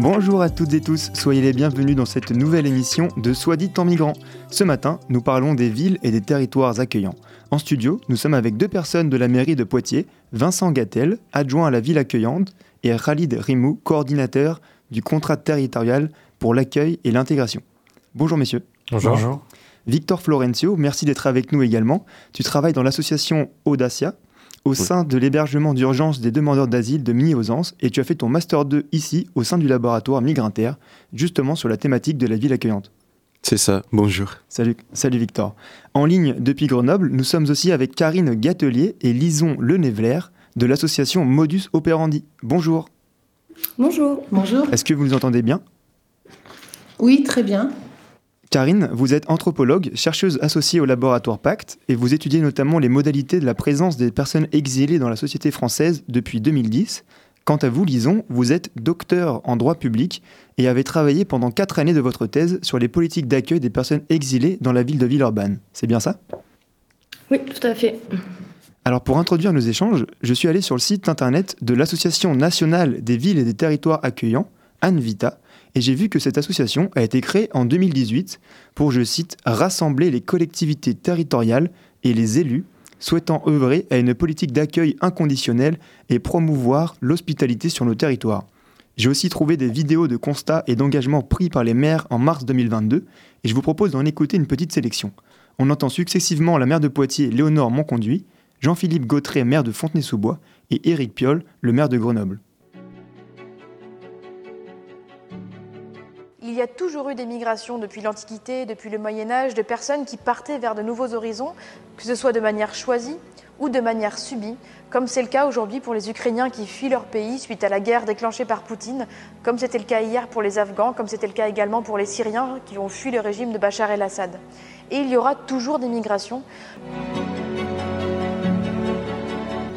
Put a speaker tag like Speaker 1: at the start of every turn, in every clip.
Speaker 1: Bonjour à toutes et tous, soyez les bienvenus dans cette nouvelle émission de Soit dit en migrant. Ce matin, nous parlons des villes et des territoires accueillants. En studio, nous sommes avec deux personnes de la mairie de Poitiers, Vincent Gattel, adjoint à la ville accueillante, et Khalid Rimou, coordinateur du contrat territorial pour l'accueil et l'intégration. Bonjour messieurs.
Speaker 2: Bonjour.
Speaker 1: Victor Florencio, merci d'être avec nous également. Tu travailles dans l'association Audacia, au sein de l'hébergement d'urgence des demandeurs d'asile de Mini-Ausence et tu as fait ton Master 2 ici, au sein du laboratoire Migrinter, justement sur la thématique de la ville accueillante.
Speaker 2: C'est ça, bonjour.
Speaker 1: Salut, salut Victor. En ligne depuis Grenoble, nous sommes aussi avec Karine Gatelier et Lison Lenevler de l'association Modus Operandi. Bonjour.
Speaker 3: Bonjour. Bonjour.
Speaker 1: Est-ce que vous nous entendez bien?
Speaker 3: Oui, très bien.
Speaker 1: Karine, vous êtes anthropologue, chercheuse associée au laboratoire Pacte et vous étudiez notamment les modalités de la présence des personnes exilées dans la société française depuis 2010. Quant à vous, Lison, vous êtes docteur en droit public et avez travaillé pendant quatre années de votre thèse sur les politiques d'accueil des personnes exilées dans la ville de Villeurbanne. C'est bien ça?
Speaker 3: Oui, tout à fait.
Speaker 1: Alors pour introduire nos échanges, je suis allé sur le site internet de l'Association nationale des villes et des territoires accueillants, ANVITA, et j'ai vu que cette association a été créée en 2018 pour, je cite, rassembler les collectivités territoriales et les élus souhaitant œuvrer à une politique d'accueil inconditionnel et promouvoir l'hospitalité sur nos territoires. J'ai aussi trouvé des vidéos de constats et d'engagements pris par les maires en mars 2022 et je vous propose d'en écouter une petite sélection. On entend successivement la maire de Poitiers, Léonore Monconduit, Jean-Philippe Gautret, maire de Fontenay-sous-Bois, et Éric Piolle, le maire de Grenoble.
Speaker 4: Il y a toujours eu des migrations depuis l'Antiquité, depuis le Moyen Âge, de personnes qui partaient vers de nouveaux horizons, que ce soit de manière choisie ou de manière subie, comme c'est le cas aujourd'hui pour les Ukrainiens qui fuient leur pays suite à la guerre déclenchée par Poutine, comme c'était le cas hier pour les Afghans, comme c'était le cas également pour les Syriens qui ont fui le régime de Bachar el-Assad. Et il y aura toujours des migrations.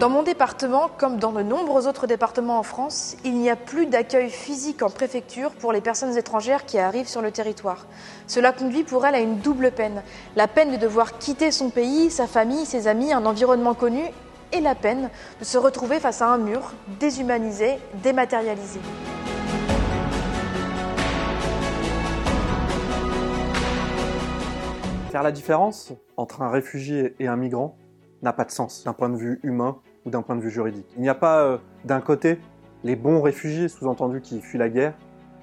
Speaker 4: Dans mon département, comme dans de nombreux autres départements en France, il n'y a plus d'accueil physique en préfecture pour les personnes étrangères qui arrivent sur le territoire. Cela conduit pour elles à une double peine. La peine de devoir quitter son pays, sa famille, ses amis, un environnement connu, et la peine de se retrouver face à un mur, déshumanisé, dématérialisé.
Speaker 5: Faire la différence entre un réfugié et un migrant n'a pas de sens d'un point de vue humain ou d'un point de vue juridique. Il n'y a pas euh, d'un côté les bons réfugiés, sous-entendu qui fuient la guerre,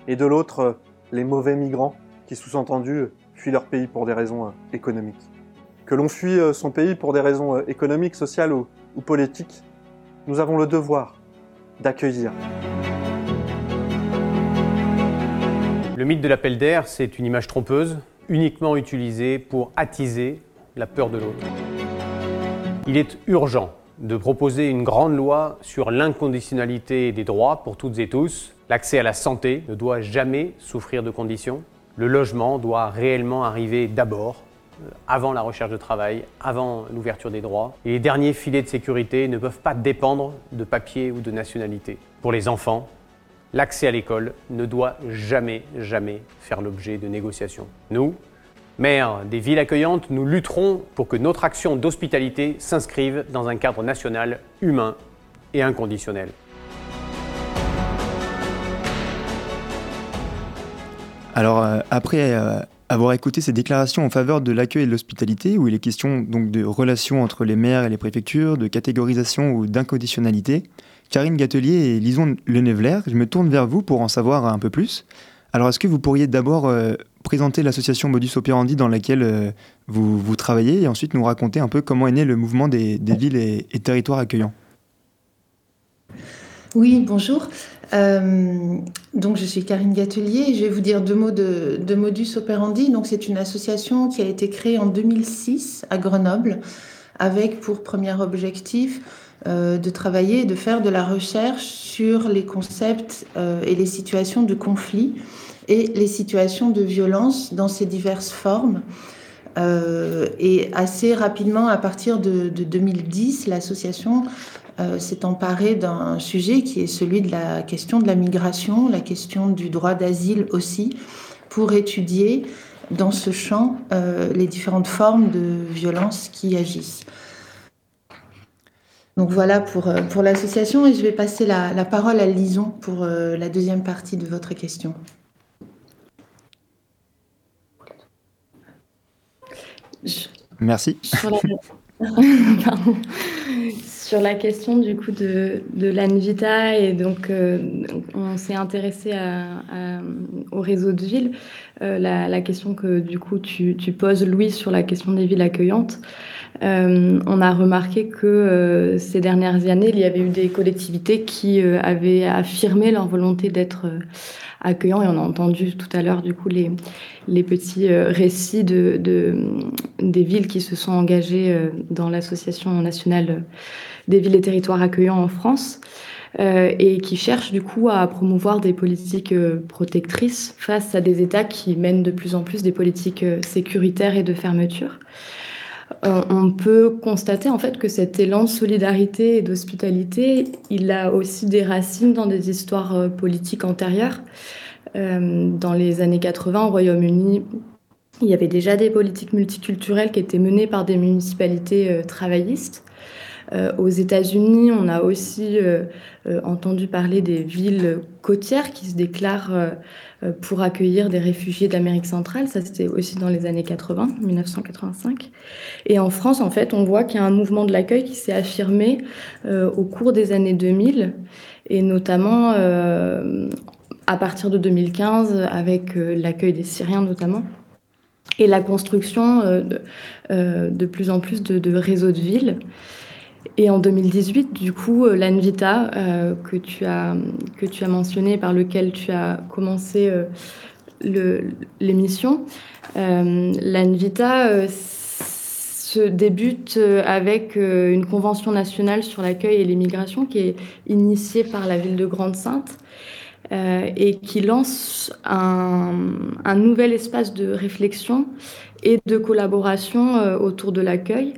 Speaker 5: et de l'autre euh, les mauvais migrants qui, sous-entendu, fuient leur pays pour des raisons euh, économiques. Que l'on fuit son pays pour des raisons économiques, sociales ou politiques, nous avons le devoir d'accueillir.
Speaker 6: Le mythe de l'appel d'air, c'est une image trompeuse, uniquement utilisée pour attiser la peur de l'autre. Il est urgent de proposer une grande loi sur l'inconditionnalité des droits pour toutes et tous. L'accès à la santé ne doit jamais souffrir de conditions. Le logement doit réellement arriver d'abord, euh, avant la recherche de travail, avant l'ouverture des droits. Et les derniers filets de sécurité ne peuvent pas dépendre de papier ou de nationalité. Pour les enfants, l'accès à l'école ne doit jamais, jamais faire l'objet de négociations. Nous, Maire des villes accueillantes, nous lutterons pour que notre action d'hospitalité s'inscrive dans un cadre national humain et inconditionnel.
Speaker 1: Alors, euh, après euh, avoir écouté ces déclarations en faveur de l'accueil et de l'hospitalité, où il est question donc de relations entre les maires et les préfectures, de catégorisation ou d'inconditionnalité, Karine Gatelier et Lison Lenevler, je me tourne vers vous pour en savoir un peu plus. Alors, est-ce que vous pourriez d'abord euh, présenter l'association Modus Operandi dans laquelle euh, vous, travaillez et ensuite nous raconter un peu comment est né le mouvement des, villes et, territoires accueillants
Speaker 3: Oui, bonjour. Euh, donc, je suis Karine Gatelier et je vais vous dire deux mots de, Modus Operandi. Donc, c'est une association qui a été créée en 2006 à Grenoble avec pour premier objectif de travailler et de faire de la recherche sur les concepts et les situations de conflit et les situations de violence dans ces diverses formes. et assez rapidement, à partir de, de 2010, l'association euh, s'est emparé d'un sujet qui est celui de la question de la migration, la question du droit d'asile aussi, pour étudier dans ce champ euh, les différentes formes de violence qui agissent. Donc voilà pour, euh, pour l'association et je vais passer la, la parole à Lison pour la deuxième partie de votre question.
Speaker 1: Merci.
Speaker 7: Sur la question du coup de, de l'Anvita et donc euh, on s'est intéressé au réseau de villes. Euh, la, question que du coup tu, poses Louis sur la question des villes accueillantes. Euh, on a remarqué que ces dernières années, il y avait eu des collectivités qui avaient affirmé leur volonté d'être accueillants et on a entendu tout à l'heure du coup les, les petits récits de, de, des villes qui se sont engagées dans l'association nationale des villes et territoires accueillants en France. Euh, et qui cherchent du coup à promouvoir des politiques euh, protectrices face à des États qui mènent de plus en plus des politiques euh, sécuritaires et de fermeture. On peut constater en fait que cet élan de solidarité et d'hospitalité, il a aussi des racines dans des histoires politiques antérieures. dans les années 80 au Royaume-Uni, il y avait déjà des politiques multiculturelles qui étaient menées par des municipalités travaillistes. Euh, aux États-Unis, on a aussi euh, euh, entendu parler des villes côtières qui se déclarent pour accueillir des réfugiés d'Amérique centrale. Ça, c'était aussi dans les années 80, 1985. Et en France, en fait, on voit qu'il y a un mouvement de l'accueil qui s'est affirmé au cours des années 2000, et notamment à partir de 2015, avec l'accueil des Syriens notamment et la construction de, plus en plus de, de réseaux de villes. Et en 2018, du coup, euh, l'Anvita euh, que, tu as, que tu as mentionné, par lequel tu as commencé euh, l'émission, l'Anvita se débute avec une convention nationale sur l'accueil et l'immigration qui est initiée par la ville de Grande-Sainte. et qui lance un, un, nouvel espace de réflexion et de collaboration autour de l'accueil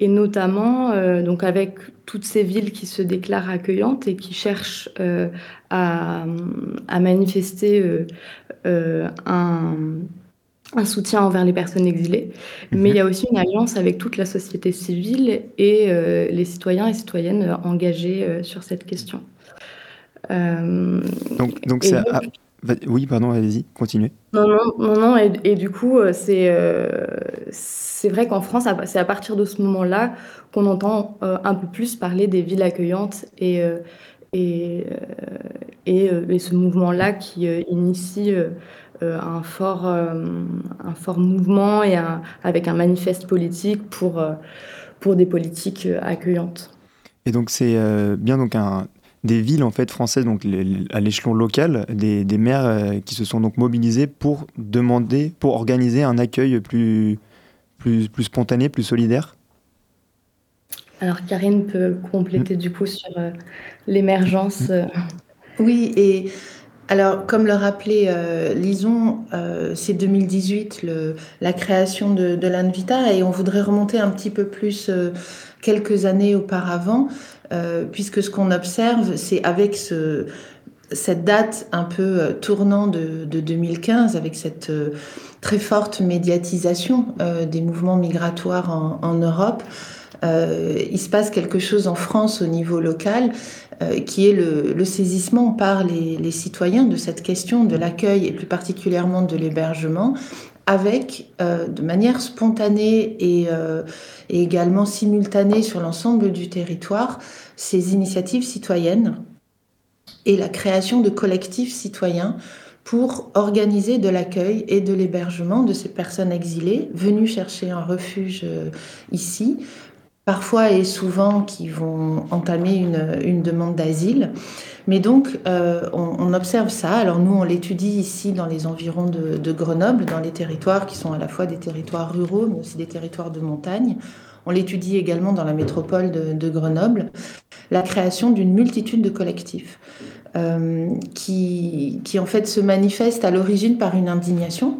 Speaker 7: et notamment euh, donc avec toutes ces villes qui se déclarent accueillantes et qui cherchent euh, à, à, manifester euh, un, un, soutien envers les personnes exilées. Mais il y a aussi une alliance avec toute la société civile et les citoyens et citoyennes engagés sur cette question.
Speaker 1: donc, donc c'est oui, pardon, allez-y, continuez.
Speaker 7: Non, non, non, non et, du coup, euh, c'est euh, c'est vrai qu'en France, c'est à partir de ce moment-là qu'on entend euh, un peu plus parler des villes accueillantes et, et, et, ce mouvement-là qui initie un, fort, un fort mouvement et avec un manifeste politique pour, pour des politiques accueillantes.
Speaker 1: Et donc, c'est bien donc un des villes en fait françaises, donc à l'échelon local, des, maires euh, qui se sont donc mobilisés pour demander, pour organiser un accueil plus, plus, plus spontané, plus solidaire.
Speaker 7: Alors Karine peut compléter mm. du coup sur euh, l'émergence. Euh.
Speaker 3: Oui, et alors comme le rappelait Lison, c'est 2018 le, la création de, de l'Anvita et on voudrait remonter un petit peu plus quelques années auparavant. Euh, puisque ce qu'on observe, c'est avec ce, cette date un peu euh, tournant de, de 2015, avec cette euh, très forte médiatisation des mouvements migratoires en, Europe, il se passe quelque chose en France au niveau local qui est le, le saisissement par les, les, citoyens de cette question de l'accueil et plus particulièrement de l'hébergement avec, de manière spontanée et, et également simultanée sur l'ensemble du territoire, ces initiatives citoyennes et la création de collectifs citoyens pour organiser de l'accueil et de l'hébergement de ces personnes exilées venues chercher un refuge euh, ici, parfois et souvent qui vont entamer une, demande d'asile. Mais donc, euh, on, observe ça. Alors nous, on l'étudie ici dans les environs de, Grenoble, dans les territoires qui sont à la fois des territoires ruraux, mais aussi des territoires de montagne. on l'étudie également dans la métropole de, Grenoble, la création d'une multitude de collectifs. qui, qui en fait se manifestent à l'origine par une indignation,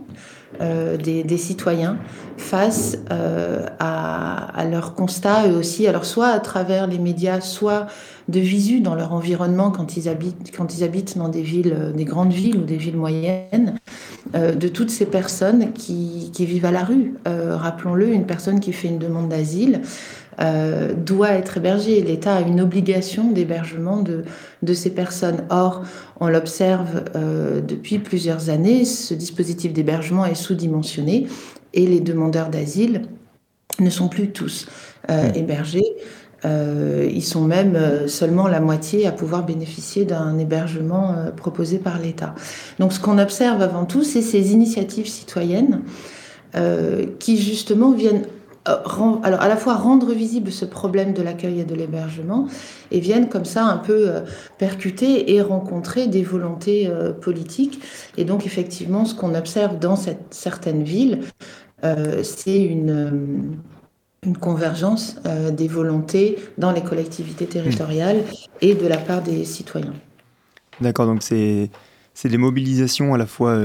Speaker 3: euh, des, citoyens face euh, à, leurs constats et aussi, alors soit à travers les médias, soit de visu dans leur environnement quand ils habitent, quand ils habitent dans des villes, euh, des grandes villes ou des villes moyennes, de toutes ces personnes qui, qui vivent à la rue. Rappelons-le, une personne qui fait une demande d'asile, euh, doit être hébergé. L'État a une obligation d'hébergement de, de ces personnes. Or, on l'observe euh, depuis plusieurs années, ce dispositif d'hébergement est sous-dimensionné et les demandeurs d'asile ne sont plus tous euh, mmh. hébergés. ils sont même seulement la moitié à pouvoir bénéficier d'un hébergement proposé par l'État. Donc ce qu'on observe avant tout, c'est ces initiatives citoyennes qui justement viennent alors à la fois rendre visible ce problème de l'accueil et de l'hébergement et viennent comme ça un peu euh, percuter et rencontrer des volontés euh, politiques. Et donc effectivement, ce qu'on observe dans cette, certaines villes, c'est une, une convergence des volontés dans les collectivités territoriales et de la part des citoyens.
Speaker 1: D'accord, donc c'est des mobilisations à la fois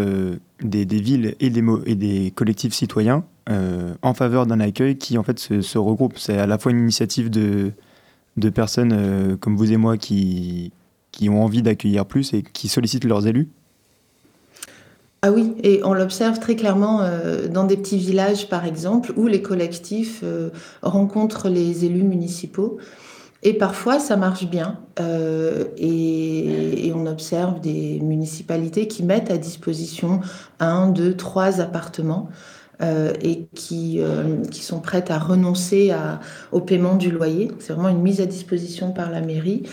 Speaker 1: des, des, villes et des, et des collectifs citoyens euh, en faveur d'un accueil qui en fait se, regroupe. C'est à la fois une initiative de, personnes euh, comme vous et moi qui, qui ont envie d'accueillir plus et qui sollicitent leurs élus.
Speaker 3: Ah oui, et on l'observe très clairement euh, dans des petits villages, par exemple, où les collectifs rencontrent les élus municipaux. Et parfois, ça marche bien. et, on observe des municipalités qui mettent à disposition un, deux, trois appartements euh, et qui, euh, qui sont prêtes à renoncer au paiement du loyer. C'est vraiment une mise à disposition par la mairie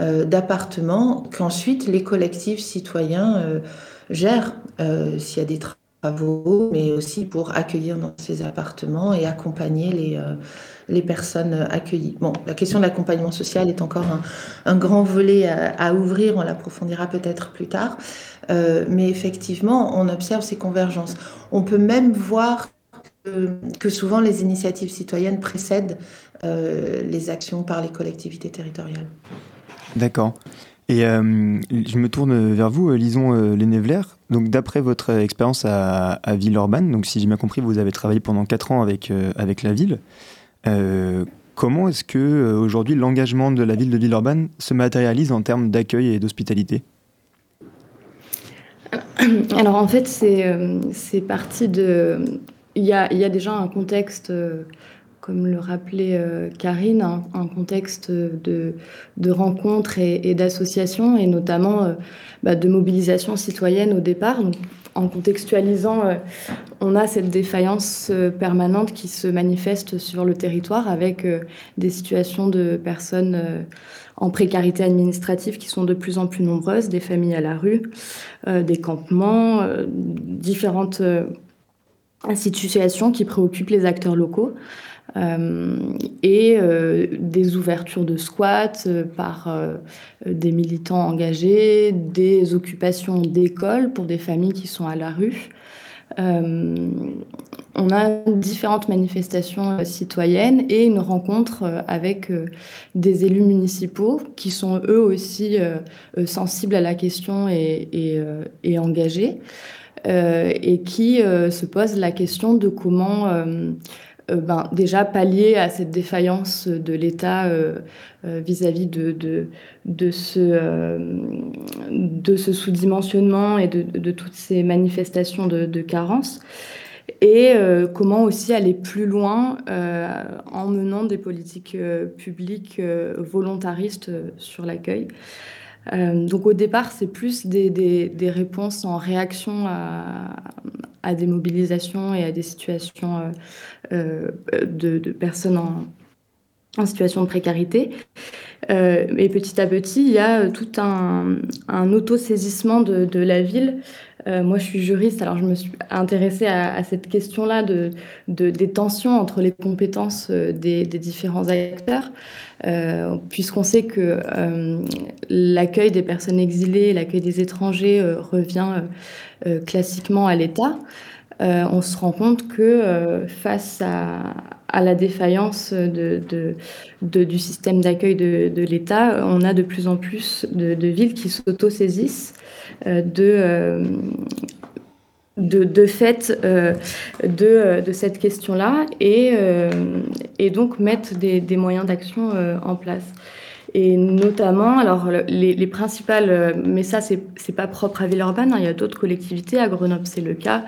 Speaker 3: euh, d'appartements qu'ensuite les collectifs citoyens gèrent s'il y a des travaux, mais aussi pour accueillir dans ces appartements et accompagner les, les personnes accueillies. Bon, la question de l'accompagnement social est encore un, grand volet à, ouvrir, on l'approfondira peut-être plus tard. Euh, mais effectivement, on observe ces convergences. On peut même voir que, souvent les initiatives citoyennes précèdent euh, les actions par les collectivités territoriales.
Speaker 1: D'accord. Et euh, je me tourne vers vous, Lison Lénévler. Donc, d'après votre expérience à, à, Villeurbanne, donc si j'ai bien compris, vous avez travaillé pendant 4 ans avec, avec la ville. Comment est-ce que aujourd'hui l'engagement de la ville de Villeurbanne se matérialise en termes d'accueil et d'hospitalité?
Speaker 7: Alors en fait, c'est euh, parti de... Il y a, déjà un contexte, euh, comme le rappelait euh, Karine, un, contexte de, de rencontres et, d'associations, et notamment bah, de mobilisation citoyenne au départ. En contextualisant, on a cette défaillance permanente qui se manifeste sur le territoire avec des situations de personnes en précarité administrative qui sont de plus en plus nombreuses, des familles à la rue, euh, des campements, euh, différentes euh, situations qui préoccupent les acteurs locaux. et des ouvertures de squats par des militants engagés, des occupations d'écoles pour des familles qui sont à la rue. Euh, on a différentes manifestations euh, citoyennes et une rencontre euh, avec des élus municipaux qui sont eux aussi sensibles à la question et, engagés et qui se posent la question de comment euh, ben, déjà pallier à cette défaillance de l'État euh, euh, vis-à-vis de, de, de, ce, de sous-dimensionnement et de, de, toutes ces manifestations de, carence. Et comment aussi aller plus loin en menant des politiques publiques volontaristes sur l'accueil. Donc au départ, c'est plus des, des, réponses en réaction à, à des mobilisations et à des situations euh, euh, de, personnes en, en, situation de précarité. Euh, et petit à petit, il y a tout un, un autosaisissement de, la ville. moi, je suis juriste, alors je me suis intéressée à, cette question-là de, de, des tensions entre les compétences des, des différents acteurs, puisqu'on sait que l'accueil des personnes exilées, l'accueil des étrangers revient classiquement à l'État. on se rend compte que face à, la défaillance du système d'accueil de, l'État, on a de plus en plus de, villes qui s'auto-saisissent de, de, fait de, de, cette question-là et, et donc mettre des, des moyens d'action en place. Et notamment, alors les, principales, euh, mais ça c'est pas propre à Villeurbanne, hein, il y a d'autres collectivités, à Grenoble c'est le cas,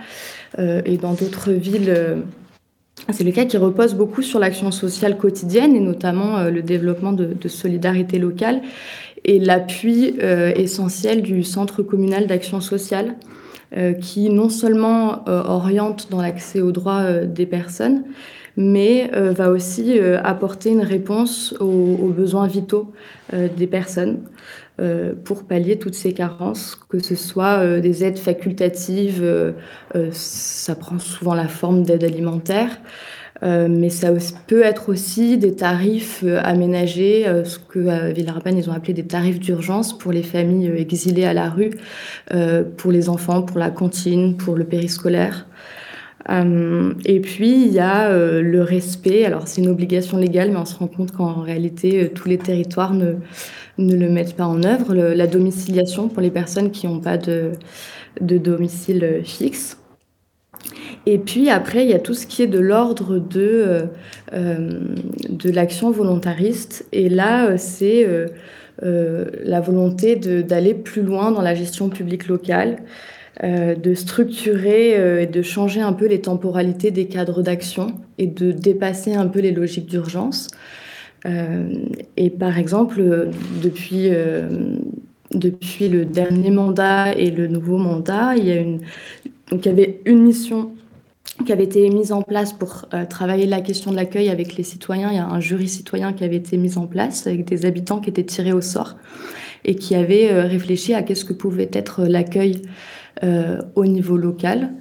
Speaker 7: euh, et dans d'autres villes, euh, c'est le cas qui repose beaucoup sur l'action sociale quotidienne et notamment le développement de, de, solidarité locale et l'appui essentiel du Centre communal d'action sociale qui non seulement oriente dans l'accès aux droits des personnes, mais euh, va aussi euh, apporter une réponse aux, besoins vitaux euh, des personnes pour pallier toutes ces carences, que ce soit des aides facultatives, ça prend souvent la forme d'aide alimentaire, mais ça peut être aussi des tarifs aménagés, ce que à Villarban ils ont appelé des tarifs d'urgence pour les familles exilées à la rue, pour les enfants, pour la cantine, pour le périscolaire. Euh, et puis, il y a euh, le respect. Alors, c'est une obligation légale, mais on se rend compte qu'en réalité, euh, tous les territoires ne, ne le mettent pas en œuvre. la domiciliation pour les personnes qui n'ont pas de, de domicile fixe. Et puis après, il y a tout ce qui est de l'ordre de, de l'action volontariste. Et là, c'est la volonté d'aller plus loin dans la gestion publique locale. Euh, de structurer euh, et de changer un peu les temporalités des cadres d'action et de dépasser un peu les logiques d'urgence. Euh, et par exemple, depuis, depuis le dernier mandat et le nouveau mandat, il y, a une, donc il y avait une mission qui avait été mise en place pour travailler la question de l'accueil avec les citoyens. Il y a un jury citoyen qui avait été mis en place avec des habitants qui étaient tirés au sort et qui avaient réfléchi à qu'est-ce que pouvait être l'accueil euh, au niveau local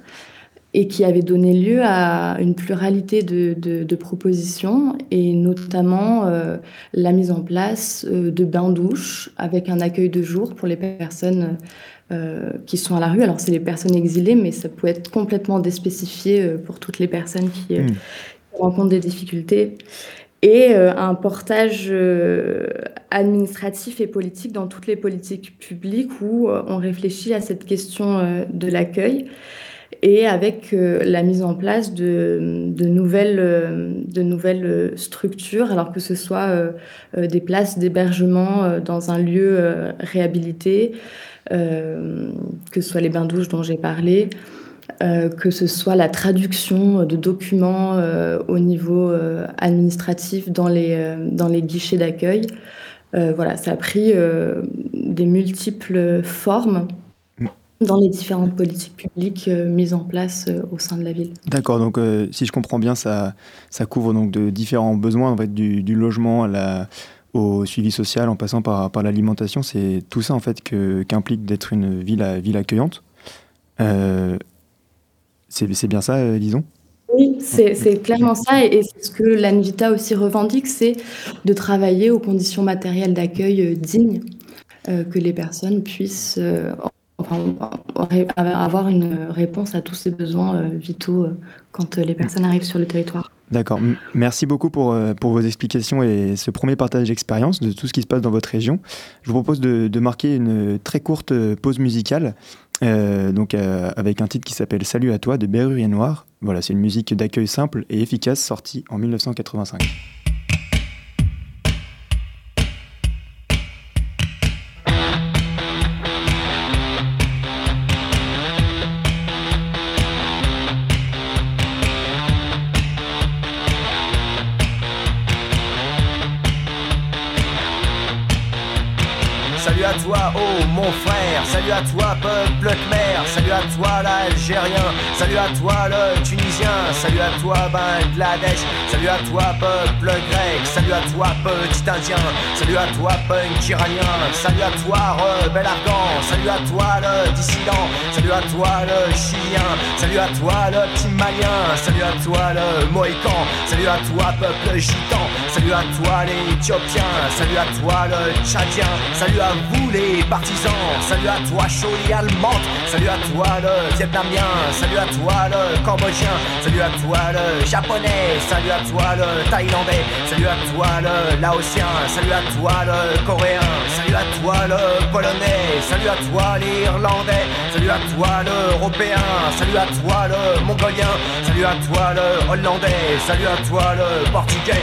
Speaker 7: et qui avait donné lieu à une pluralité de, propositions et notamment euh, la mise en place euh, de bains-douches avec un accueil de jour pour les personnes qui sont à la rue. Alors c'est les personnes exilées, mais ça peut être complètement déspécifié pour toutes les personnes qui, hmm. rencontrent des difficultés et un portage administratif et politique dans toutes les politiques publiques où euh, on réfléchit à cette question euh, de l'accueil et avec euh, la mise en place de, nouvelles, de nouvelles structures, alors que ce soit des places d'hébergement dans un lieu réhabilité, que ce soit les bains-douches dont j'ai parlé, que ce soit la traduction de documents au niveau administratif dans les, dans les guichets d'accueil. Euh, voilà, ça a pris euh, des multiples formes. Dans les différentes politiques publiques euh, mises en place au sein de la ville.
Speaker 1: D'accord, donc si je comprends bien, ça, ça couvre donc de différents besoins, en fait, du, logement à la, au suivi social, en passant par, par l'alimentation. C'est tout ça en fait qu'implique d'être une ville, ville accueillante. c'est bien ça, disons?
Speaker 7: Oui, c'est clairement ça et c'est ce que l'ANVITA aussi revendique, c'est de travailler aux conditions matérielles d'accueil euh, dignes, euh, que les personnes puissent euh, avoir une réponse à tous ces besoins vitaux quand les personnes arrivent sur le territoire.
Speaker 1: D'accord. Merci beaucoup pour, pour vos explications et ce premier partage d'expérience de tout ce qui se passe dans votre région. Je vous propose de, marquer une très courte pause musicale euh, donc euh, avec un titre qui s'appelle Salut à toi de Berrurier Noir. Voilà, c'est une musique d'accueil simple et efficace sortie en 1985.
Speaker 8: Oh mon frère, salut à toi, peuple khmer, salut à toi l'Algérien, salut à toi le Tunisien, salut à toi Bangladesh, salut à toi peuple grec, salut à toi petit Indien, salut à toi punk iranien, salut à toi rebelle afghan, salut à toi le dissident, salut à toi le chilien, salut à toi le petit malien, salut à toi le mohican, salut à toi peuple gitan, salut à toi l'éthiopien, salut à toi le tchadien, salut à vous les partisans. Salut à toi, Choli allemande. Salut à toi, le vietnamien. Salut à toi, le cambodgien. Salut à toi, le japonais. Salut à toi, le thaïlandais. Salut à toi, le laotien. Salut à toi, le coréen. Salut à toi, le polonais. Salut à toi, l'irlandais. Salut à toi, l'européen. Salut à toi, le mongolien. Salut à toi, le hollandais. Salut à toi, le portugais.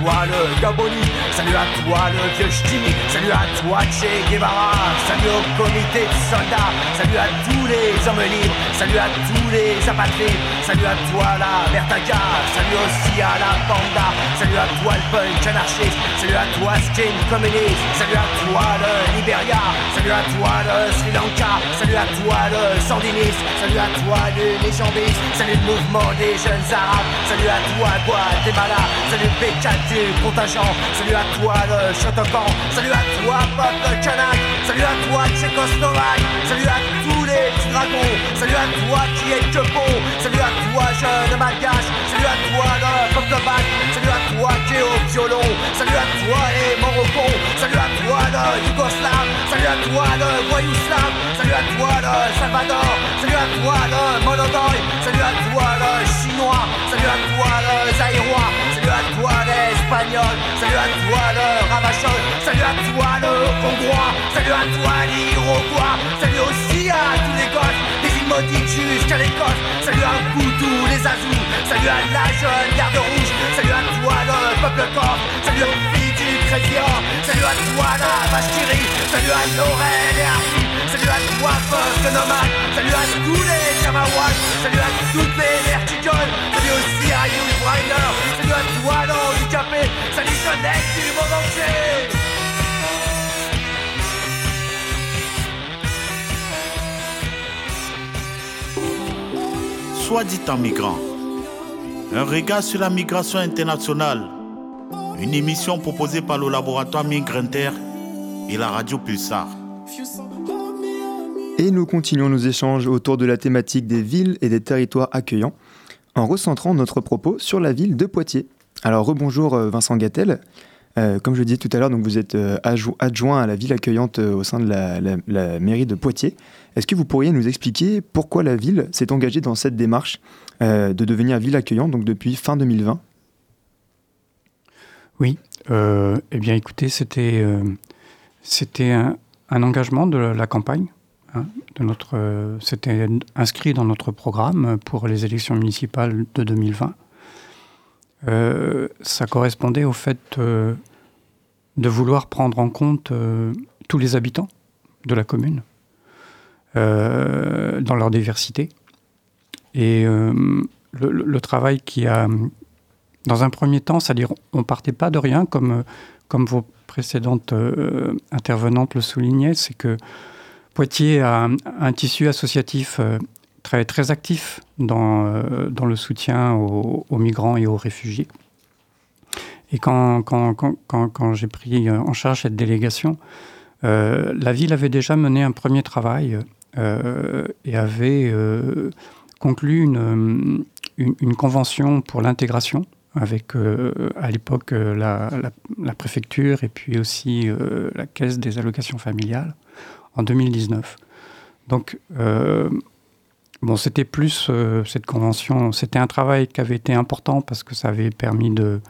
Speaker 8: le Gaboni. Salut à toi, le vieux. Salut à toi, Che Guevara. Salut au comité de soldats. Salut à tous les hommes libres. Salut à tous les apatrides. Salut à toi, la Vertaga. Salut aussi à la Panda. Salut à toi, le punk anarchiste. Salut à toi, skin communiste. Salut à toi, le Liberia. Salut à toi, le Sri Lanka. Salut à toi, le sandiniste. Salut à toi, le légendiste. Salut le mouvement des jeunes arabes. Salut à toi, Guatemala. Salut le Salut à toi, le Shotokan. Salut à toi, peuple kanak. Salut à toi, Tchécoslovaque. Salut à tous les dragons. Salut à toi qui est que bon. Salut à toi, jeune malgache. Salut à toi, le peuple bac. Salut à toi qui est au violon. Salut à toi, les Morocco. Salut à toi, le Yougoslave. Salut à toi, le voyou slave. Salut à toi, le Salvador. Salut à toi, le Monodoy. Salut à toi, le Chinois. Salut à toi, le Zaïrois. Salut à toi, Salut à toi, le Ravachol. Salut à toi, le Hongrois. Salut à toi, l'Iroquois. Salut aussi à tous les gosses. Des îles maudites jusqu'à l'Écosse. Salut à vous tous les Azous. Salut à la jeune garde rouge. Salut à toi, le peuple corse. Salut aux filles du Crésia. Salut à toi, la vache. Salut à Laurel et Arthur. Salut à toi, peuple nomade. Salut à tous les Kamawats. Salut à toutes les verticoles. Salut aussi à Hugh Briner. Salut à toi, l'handicapé. Salut jeunesse du monde entier.
Speaker 9: Soit dit en migrant. Un regard sur la migration internationale. Une émission proposée par le laboratoire Migrinter et la radio Pulsar.
Speaker 1: Et nous continuons nos échanges autour de la thématique des villes et des territoires accueillants, en recentrant notre propos sur la ville de Poitiers. Alors rebonjour euh, Vincent Gattel. Euh, comme je disais tout à l'heure, vous êtes euh, adjo- adjoint à la ville accueillante au sein de la, mairie de Poitiers. Est-ce que vous pourriez nous expliquer pourquoi la ville s'est engagée dans cette démarche de devenir ville accueillante donc depuis fin 2020
Speaker 2: Oui, eh bien écoutez, c'était un engagement de la campagne. Hein, de notre, euh, c'était inscrit dans notre programme pour les élections municipales de 2020. Euh, ça correspondait au fait euh, de vouloir prendre en compte tous les habitants de la commune dans leur diversité. Et le, le- travail qui a dans un premier temps, c'est-à-dire on partait pas de rien, comme, comme vos précédentes intervenantes le soulignaient, c'est que Poitiers a un, tissu associatif euh, très, très actif dans, euh, dans le soutien aux, migrants et aux réfugiés. Et quand, quand, quand, quand, j'ai pris euh, en charge cette délégation, la ville avait déjà mené un premier travail et avait conclu une, une, convention pour l'intégration avec à l'époque la, la- préfecture et puis aussi la caisse des allocations familiales en 2019. Donc, euh, bon, c'était plus euh, cette convention, c'était un travail qui avait été important parce que ça avait permis de,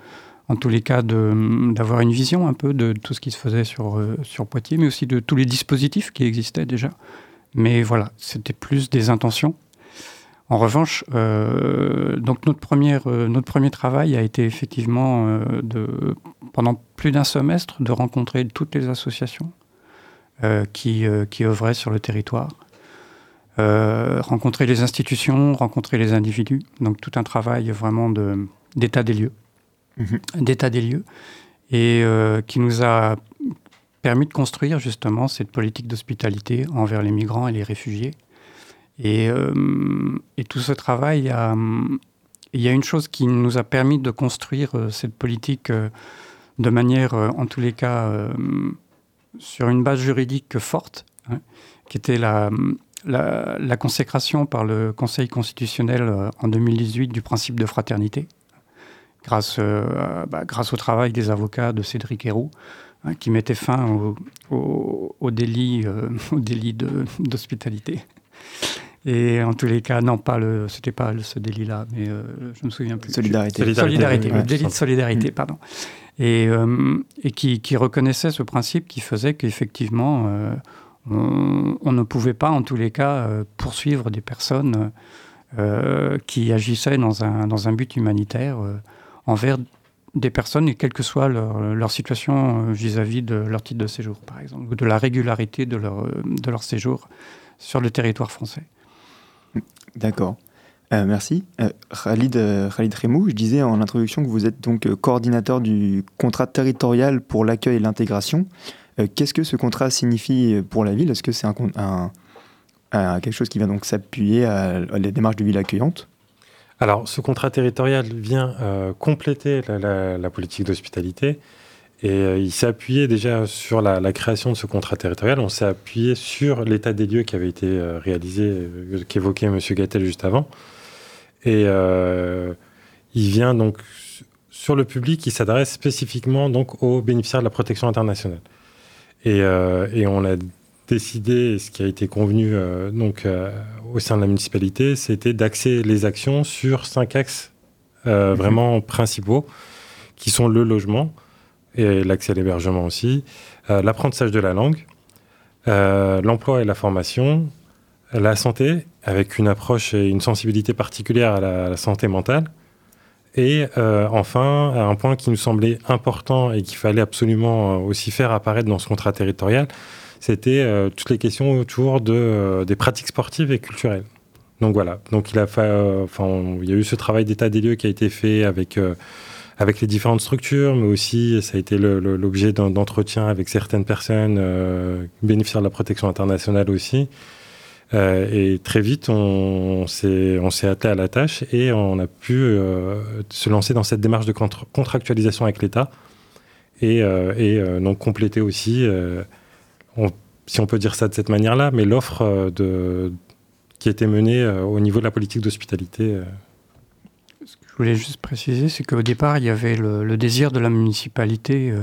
Speaker 2: en tous les cas, d'avoir une vision un peu de tout ce qui se faisait sur, euh, sur Poitiers, mais aussi de tous les dispositifs qui existaient déjà. Mais voilà, c'était plus des intentions. En revanche, donc notre, première, notre premier travail a été effectivement de, pendant plus d'un semestre de rencontrer toutes les associations qui, euh, qui œuvraient sur le territoire, euh, rencontrer les institutions, rencontrer les individus. Donc tout un travail vraiment de- d'état des lieux,
Speaker 1: Mhm.
Speaker 2: d'état des lieux, et euh, qui nous a permis de construire justement cette politique d'hospitalité envers les migrants et les réfugiés. Et, et tout ce travail, a, il y a une chose qui nous a permis de construire cette politique de manière, en tous les cas, sur une base juridique forte, hein, qui était la, consécration par le Conseil constitutionnel euh, en 2018 du principe de fraternité, grâce, euh, bah, grâce au travail des avocats de Cédric Héroux, hein, qui mettait fin au, délit, euh, au délit d'hospitalité. Et en tous les cas, non, pas le, c'était pas ce délit-là, mais je me souviens plus.
Speaker 1: Solidarité.
Speaker 2: Solidarité, le délit de solidarité, pardon. Et, et qui, qui, reconnaissait ce principe qui faisait qu'effectivement, on, ne pouvait pas, en tous les cas, euh, poursuivre des personnes euh, qui agissaient dans un, dans un but humanitaire euh, envers des personnes, et quelle que soit leur, situation vis-à-vis de leur titre de séjour, par exemple, ou de la régularité de leur, de leur séjour sur le territoire français.
Speaker 1: D'accord. merci. Khalid, Khalid Remou, je disais en introduction que vous êtes donc coordinateur du contrat territorial pour l'accueil et l'intégration. Euh, qu'est-ce que ce contrat signifie pour la ville? Est-ce que c'est quelque chose qui vient donc s'appuyer à, la démarche de ville accueillante?
Speaker 10: Alors, ce contrat territorial vient euh, compléter la, politique d'hospitalité. Et euh, il s'est appuyé déjà sur la, création de ce contrat territorial. On s'est appuyé sur l'état des lieux qui avait été réalisé, qu'évoquait M. Gattel juste avant. Et il vient donc sur le public qui s'adresse spécifiquement donc aux bénéficiaires de la protection internationale. Euh, et, on a décidé, ce qui a été convenu euh, donc, euh, au sein de la municipalité, c'était d'axer les actions sur cinq axes mhm. vraiment principaux, qui sont le logement et l'accès à l'hébergement aussi, l'apprentissage de la langue, l'emploi et la formation, la santé, avec une approche et une sensibilité particulière à la santé mentale, et euh, enfin, un point qui nous semblait important et qu'il fallait absolument euh, aussi faire apparaître dans ce contrat territorial, c'était euh, toutes les questions autour de, des pratiques sportives et culturelles. Donc voilà, donc il, a enfin, il y a eu ce travail d'état des lieux qui a été fait avec, avec les différentes structures, mais aussi ça a été l'objet d'entretiens avec certaines personnes bénéficiaires de la protection internationale aussi. Euh, et très vite, on, s'est attelé à la tâche et on a pu euh, se lancer dans cette démarche de contractualisation avec l'État et, euh, donc compléter aussi, si on peut dire ça de cette manière-là, mais l'offre qui était menée au niveau de la politique d'hospitalité.
Speaker 2: Je voulais juste préciser, c'est qu'au départ, il y avait le, désir de la municipalité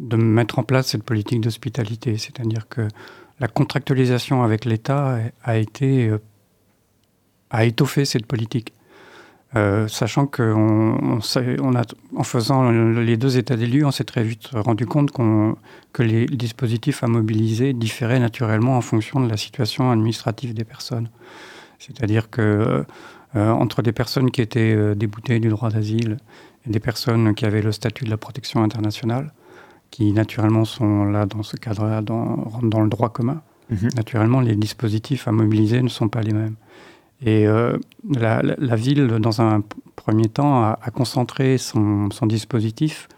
Speaker 2: de mettre en place cette politique d'hospitalité, c'est-à-dire que la contractualisation avec l'État a été euh, a étoffé cette politique. Euh, sachant qu'en en faisant les deux états des on s'est très vite rendu compte que les dispositifs à mobiliser différaient naturellement en fonction de la situation administrative des personnes. C'est-à-dire que euh, entre des personnes qui étaient déboutées du droit d'asile et des personnes qui avaient le statut de la protection internationale, qui naturellement sont là dans ce cadre-là, dans, dans le droit commun. Mhm. Naturellement, les dispositifs à mobiliser ne sont pas les mêmes. Et euh, la, ville, dans un premier temps, a, concentré son, son, dispositif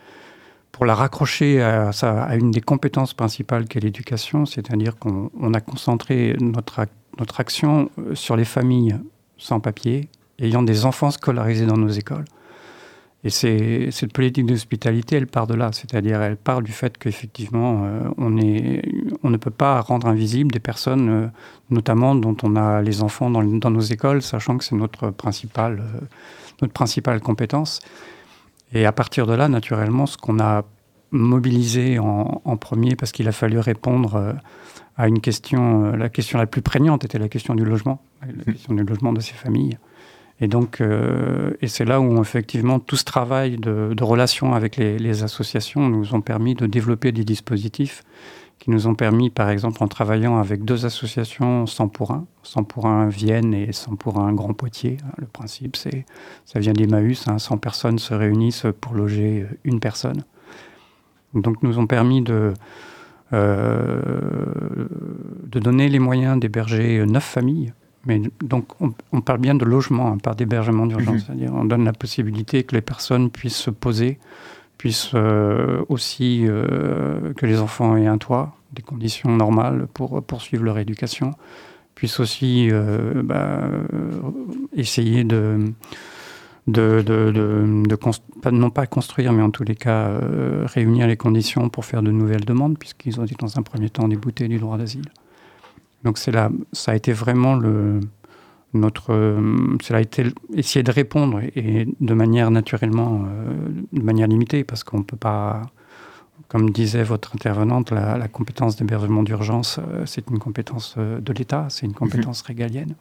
Speaker 2: pour la raccrocher à, à une des compétences principales qu'est l'éducation, c'est-à-dire qu'on a concentré notre, notre action euh, sur les familles sans papier, ayant des enfants scolarisés dans nos écoles. Et cette politique d'hospitalité, elle part de là, c'est-à-dire elle part du fait qu'effectivement, euh, on, ne peut pas rendre invisible des personnes, euh, notamment dont on a les enfants dans, nos écoles, sachant que c'est notre principale, euh, notre principale compétence. Et à partir de là, naturellement, ce qu'on a mobilisé en, en premier, parce qu'il a fallu répondre à une question, la question la plus prégnante était la question du logement, la question du logement de ces familles. Et donc, euh, et c'est là où effectivement tout ce travail de, de relation avec les, les, associations nous ont permis de développer des dispositifs qui nous ont permis, par exemple, en travaillant avec deux associations 100 pour 1, 100 pour 1 Vienne et 100 pour 1 Grand Poitiers. Hein, le principe, c'est, ça vient d'Emmaüs, hein, 100 personnes se réunissent pour loger une personne. Donc, nous ont permis de, euh, de donner les moyens d'héberger neuf familles mais donc, on, parle bien de logement, hein, par d'hébergement d'urgence. Mhm. C'est-à-dire, on donne la possibilité que les personnes puissent se poser puisse aussi que les enfants aient un toit, des conditions normales pour poursuivre leur éducation, puisse aussi bah, essayer de de, de, de, non pas construire, mais en tous les cas euh, réunir les conditions pour faire de nouvelles demandes, puisqu'ils ont été dans un premier temps déboutés du droit d'asile. Donc c'est là, ça a été vraiment le, notre, euh, cela a été essayer de répondre et, de manière naturellement, euh, de manière limitée, parce qu'on ne peut pas, comme disait votre intervenante, la, compétence d'hébergement d'urgence, c'est une compétence de l'État, c'est une compétence mhm. régalienne.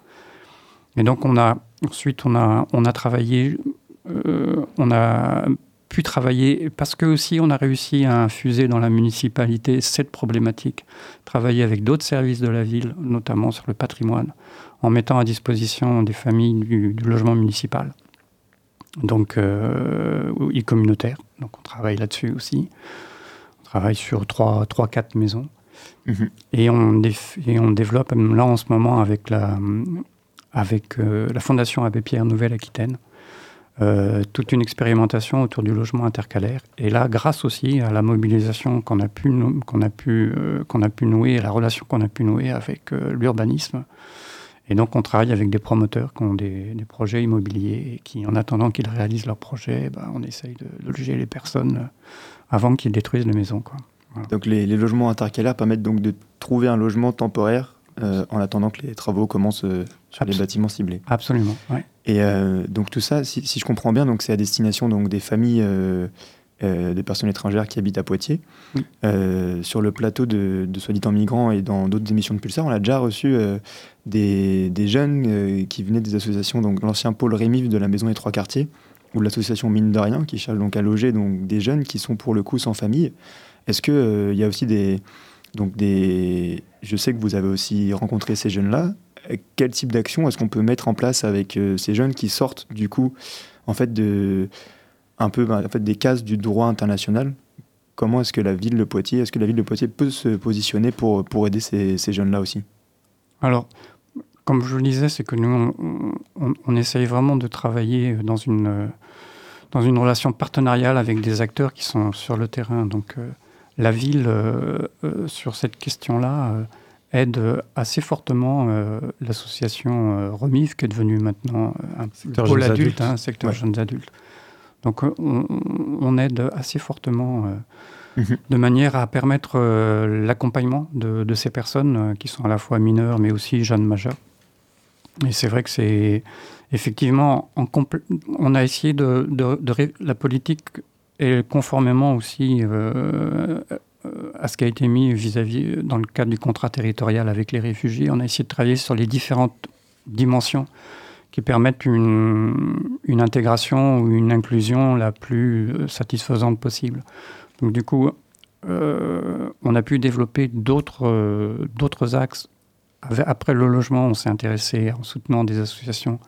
Speaker 2: Et donc on a ensuite on a on a travaillé, euh, on a pu travailler parce que aussi on a réussi à infuser dans la municipalité cette problématique, travailler avec d'autres services de la ville, notamment sur le patrimoine, en mettant à disposition des familles du, logement municipal, donc euh, et communautaire. Donc on travaille là-dessus aussi. On travaille sur trois, trois quatre maisons. Mhm. Et, on et on développe là en ce moment avec la, avec euh, la Fondation Abbé Pierre Nouvelle-Aquitaine, euh, toute une expérimentation autour du logement intercalaire. Et là, grâce aussi à la mobilisation qu'on a pu, a euh, qu'on a pu nouer, la relation qu'on a pu nouer avec l'urbanisme. Et donc, on travaille avec des promoteurs qui ont des, projets immobiliers et qui, en attendant qu'ils réalisent leurs projets, ben, on essaye de, loger les personnes avant qu'ils détruisent les maisons.
Speaker 1: Donc, les, les, logements intercalaires permettent donc de trouver un logement temporaire euh, en attendant que les travaux commencent euh, sur les bâtiments ciblés.
Speaker 2: Absolument.
Speaker 1: Et euh, donc tout ça, si, je comprends bien, donc c'est à destination donc des familles, des personnes étrangères qui habitent à Poitiers. sur le plateau de, de Soit dit en migrant et dans d'autres émissions de Pulsar, on a déjà reçu des, des, jeunes qui venaient des associations, donc l'ancien pôle Rémif de la Maison des Trois Quartiers ou l'association Mine de Rien qui cherche donc à loger donc des jeunes qui sont pour le coup sans famille. Est-ce qu'il il y a aussi des donc je sais que vous avez aussi rencontré ces jeunes-là. Quel type d'action est-ce qu'on peut mettre en place avec euh, ces jeunes qui sortent du coup en fait de un peu en fait des cases du droit international? Comment est-ce que la ville de Poitiers, est-ce que la ville de Poitiers peut se positionner pour, pour aider ces, jeunes-là aussi?
Speaker 2: Alors, comme je le disais, c'est que nous, on, on, essaye vraiment de travailler dans une, dans une relation partenariale avec des acteurs qui sont sur le terrain. Donc, euh, la ville, euh, euh, sur cette question-là, euh, aide assez fortement l'association Remif, qui est devenue maintenant un pôle adulte, un hein, secteur jeunes adultes. Donc on, aide assez fortement mhm. de manière à permettre l'accompagnement de, ces personnes qui sont à la fois mineures mais aussi jeunes majeurs. Et c'est vrai que c'est effectivement, en on a essayé de, de, la politique et conformément aussi euh, euh, à ce qui a été mis vis-à-vis dans le cadre du contrat territorial avec les réfugiés, on a essayé de travailler sur les différentes dimensions qui permettent une, une intégration ou une inclusion la plus euh, satisfaisante possible. Donc du coup, on a pu développer d'autres d'autres axes. Après le logement, on s'est intéressé en soutenant des associations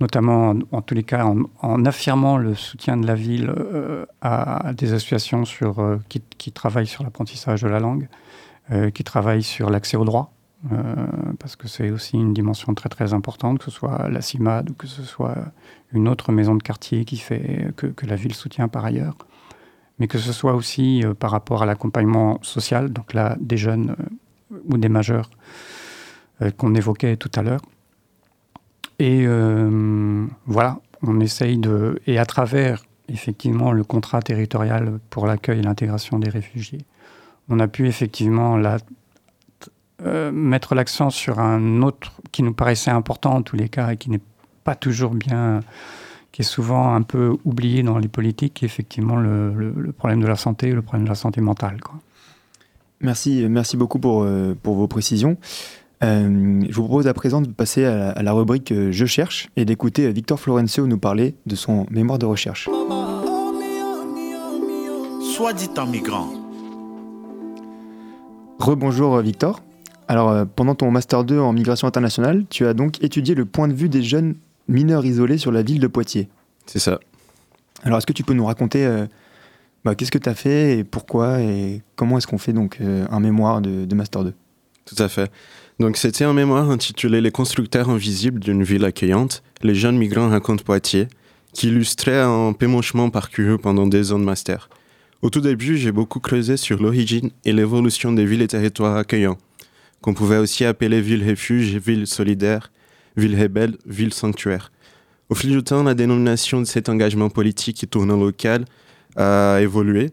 Speaker 2: notamment en, tous les cas en, affirmant le soutien de la ville euh, à, des associations sur, euh, qui, travaillent sur l'apprentissage de la langue, euh, qui travaillent sur l'accès au droit, parce que c'est aussi une dimension très très importante, que ce soit la CIMAD ou que ce soit une autre maison de quartier qui fait, que, que la ville soutient par ailleurs, mais que ce soit aussi par rapport à l'accompagnement social, donc là des jeunes ou des majeurs qu'on évoquait tout à l'heure. Et euh, voilà, on essaye de. Et à travers, effectivement, le contrat territorial pour l'accueil et l'intégration des réfugiés, on a pu effectivement la, euh, mettre l'accent sur un autre qui nous paraissait important en tous les cas et qui n'est pas toujours bien, qui est souvent un peu oublié dans les politiques, qui est effectivement le, problème de la santé, le problème de la santé mentale.
Speaker 1: Merci, merci beaucoup pour, euh, pour vos précisions. Euh, je vous propose à présent de passer à la, rubrique euh, Je cherche et d'écouter Victor Florencio nous parler de son mémoire de recherche.
Speaker 9: Soit dit en migrant.
Speaker 1: Rebonjour euh, Victor. Alors pendant ton Master 2 en migration internationale, tu as donc étudié le point de vue des jeunes mineurs isolés sur la ville de Poitiers.
Speaker 11: C'est ça.
Speaker 1: Alors est-ce que tu peux nous raconter bah, qu'est-ce que tu as fait et pourquoi et comment est-ce qu'on fait donc un mémoire de, de Master 2
Speaker 11: Tout à fait. Donc c'était un mémoire intitulé Les constructeurs invisibles d'une ville accueillante, les jeunes migrants racontent Poitiers, qui illustrait un pémochement parcouru pendant des ans de master. Au tout début, j'ai beaucoup creusé sur l'origine et l'évolution des villes et territoires accueillants, qu'on pouvait aussi appeler villes refuges, villes solidaires, villes rebelles, villes sanctuaires. Au fil du temps, la dénomination de cet engagement politique et tournant local a évolué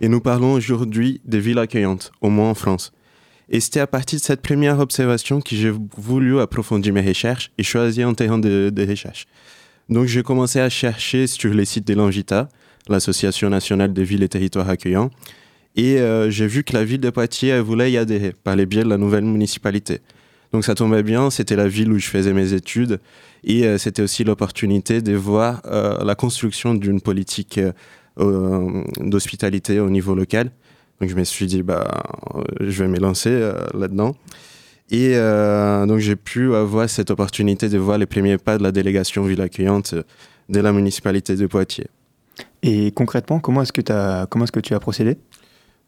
Speaker 11: et nous parlons aujourd'hui des villes accueillantes, au moins en France. Et c'était à partir de cette première observation que j'ai voulu approfondir mes recherches et choisir un terrain de, recherche. Donc j'ai commencé à chercher sur les sites de l'Anvita, l'Association nationale des villes et territoires accueillants, et euh, j'ai vu que la ville de Poitiers voulait y adhérer par les biais de la nouvelle municipalité. Donc ça tombait bien, c'était la ville où je faisais mes études, et euh, c'était aussi l'opportunité de voir euh, la construction d'une politique d'hospitalité au niveau local. Donc je me suis dit, bah, je vais me lancer là-dedans. Et donc j'ai pu avoir cette opportunité de voir les premiers pas de la délégation ville accueillante de la municipalité de Poitiers.
Speaker 1: Et concrètement, comment est-ce que, as, comment est-ce que tu as procédé?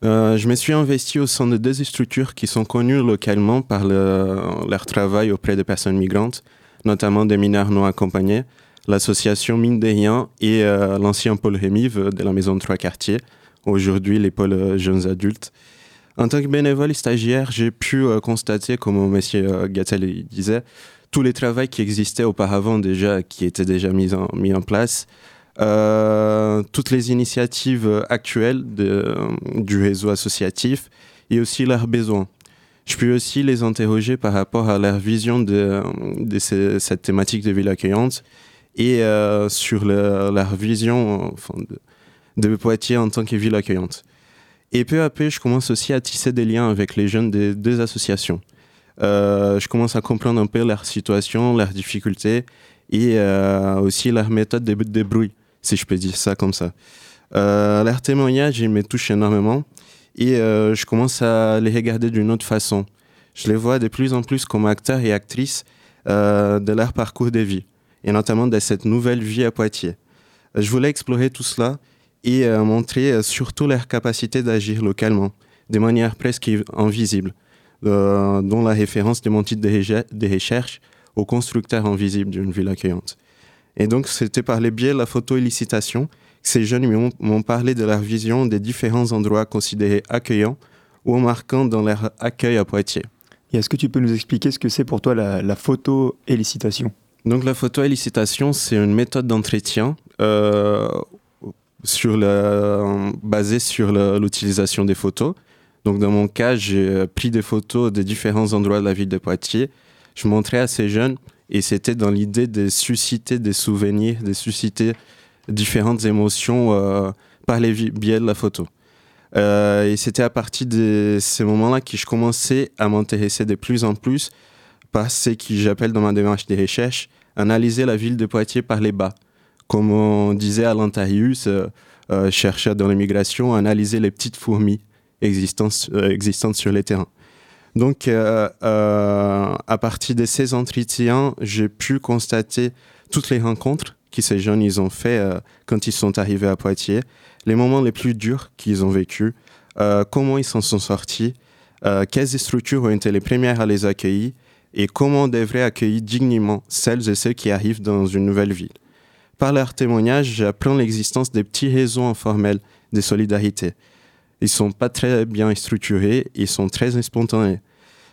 Speaker 11: Euh, je me suis investi au sein de deux structures qui sont connues localement par le, leur travail auprès des personnes migrantes, notamment des mineurs non accompagnés, l'association Mine des Riens et euh, l'ancien pôle Rémive de la maison de trois quartiers, aujourd'hui les pôles jeunes adultes. En tant que bénévole et stagiaire, j'ai pu euh, constater, comme M. Gattel disait, tous les travaux qui existaient auparavant déjà, qui étaient déjà mis en, place, euh, toutes les initiatives actuelles du réseau associatif et aussi leurs besoins. Je peux aussi les interroger par rapport à leur vision de, cette thématique de ville accueillante et euh, sur leur vision de, Poitiers en tant que ville accueillante. Et peu à peu, je commence aussi à tisser des liens avec les jeunes des deux associations. Euh, je commence à comprendre un peu leur situation, leurs difficultés et euh, aussi leur méthode de débrouille si je peux dire ça comme ça. Euh, leurs témoignages, ils me touchent énormément et je commence à les regarder d'une autre façon. Je les vois de plus en plus comme acteurs et actrices de leur parcours de vie et notamment de cette nouvelle vie à Poitiers. Je voulais explorer tout cela et euh, montrer euh, surtout leur capacité d'agir localement, de manière presque invisible, euh, dont la référence de mon titre de, recherche au constructeur invisible d'une ville accueillante. Et donc, c'était par les biais de la photo-élicitation que ces jeunes m'ont parlé de leur vision des différents endroits considérés accueillants ou marquants dans leur accueil à Poitiers.
Speaker 1: Et est-ce que tu peux nous expliquer ce que c'est pour toi la, la photo-élicitation
Speaker 11: Donc, la photo-élicitation, c'est une méthode d'entretien euh, basée sur l'utilisation des photos. Donc, dans mon cas, j'ai pris des photos des différents endroits de la ville de Poitiers. Je montrais à ces jeunes et c'était dans l'idée de susciter des souvenirs, de susciter différentes émotions euh, par les biais de la photo. Euh, et c'était à partir de ces moments-là que je commençais à m'intéresser de plus en plus par ce que j'appelle dans ma démarche de recherche, analyser la ville de Poitiers par les bas. Comme on disait Alain Tarius, euh, euh, chercheur dans l'immigration, analyser les petites fourmis existantes, euh, sur les terrains. Donc, euh, à partir de ces entretiens, j'ai pu constater toutes les rencontres que ces jeunes ils ont fait quand ils sont arrivés à Poitiers, les moments les plus durs qu'ils ont vécu, euh, comment ils s'en sont sortis, quelles structures ont été les premières à les accueillir et comment on devrait accueillir dignement celles et ceux qui arrivent dans une nouvelle ville. Par leurs témoignages, j'apprends l'existence des petits réseaux informels de solidarité, ils sont pas très bien structurés, ils sont très spontanés.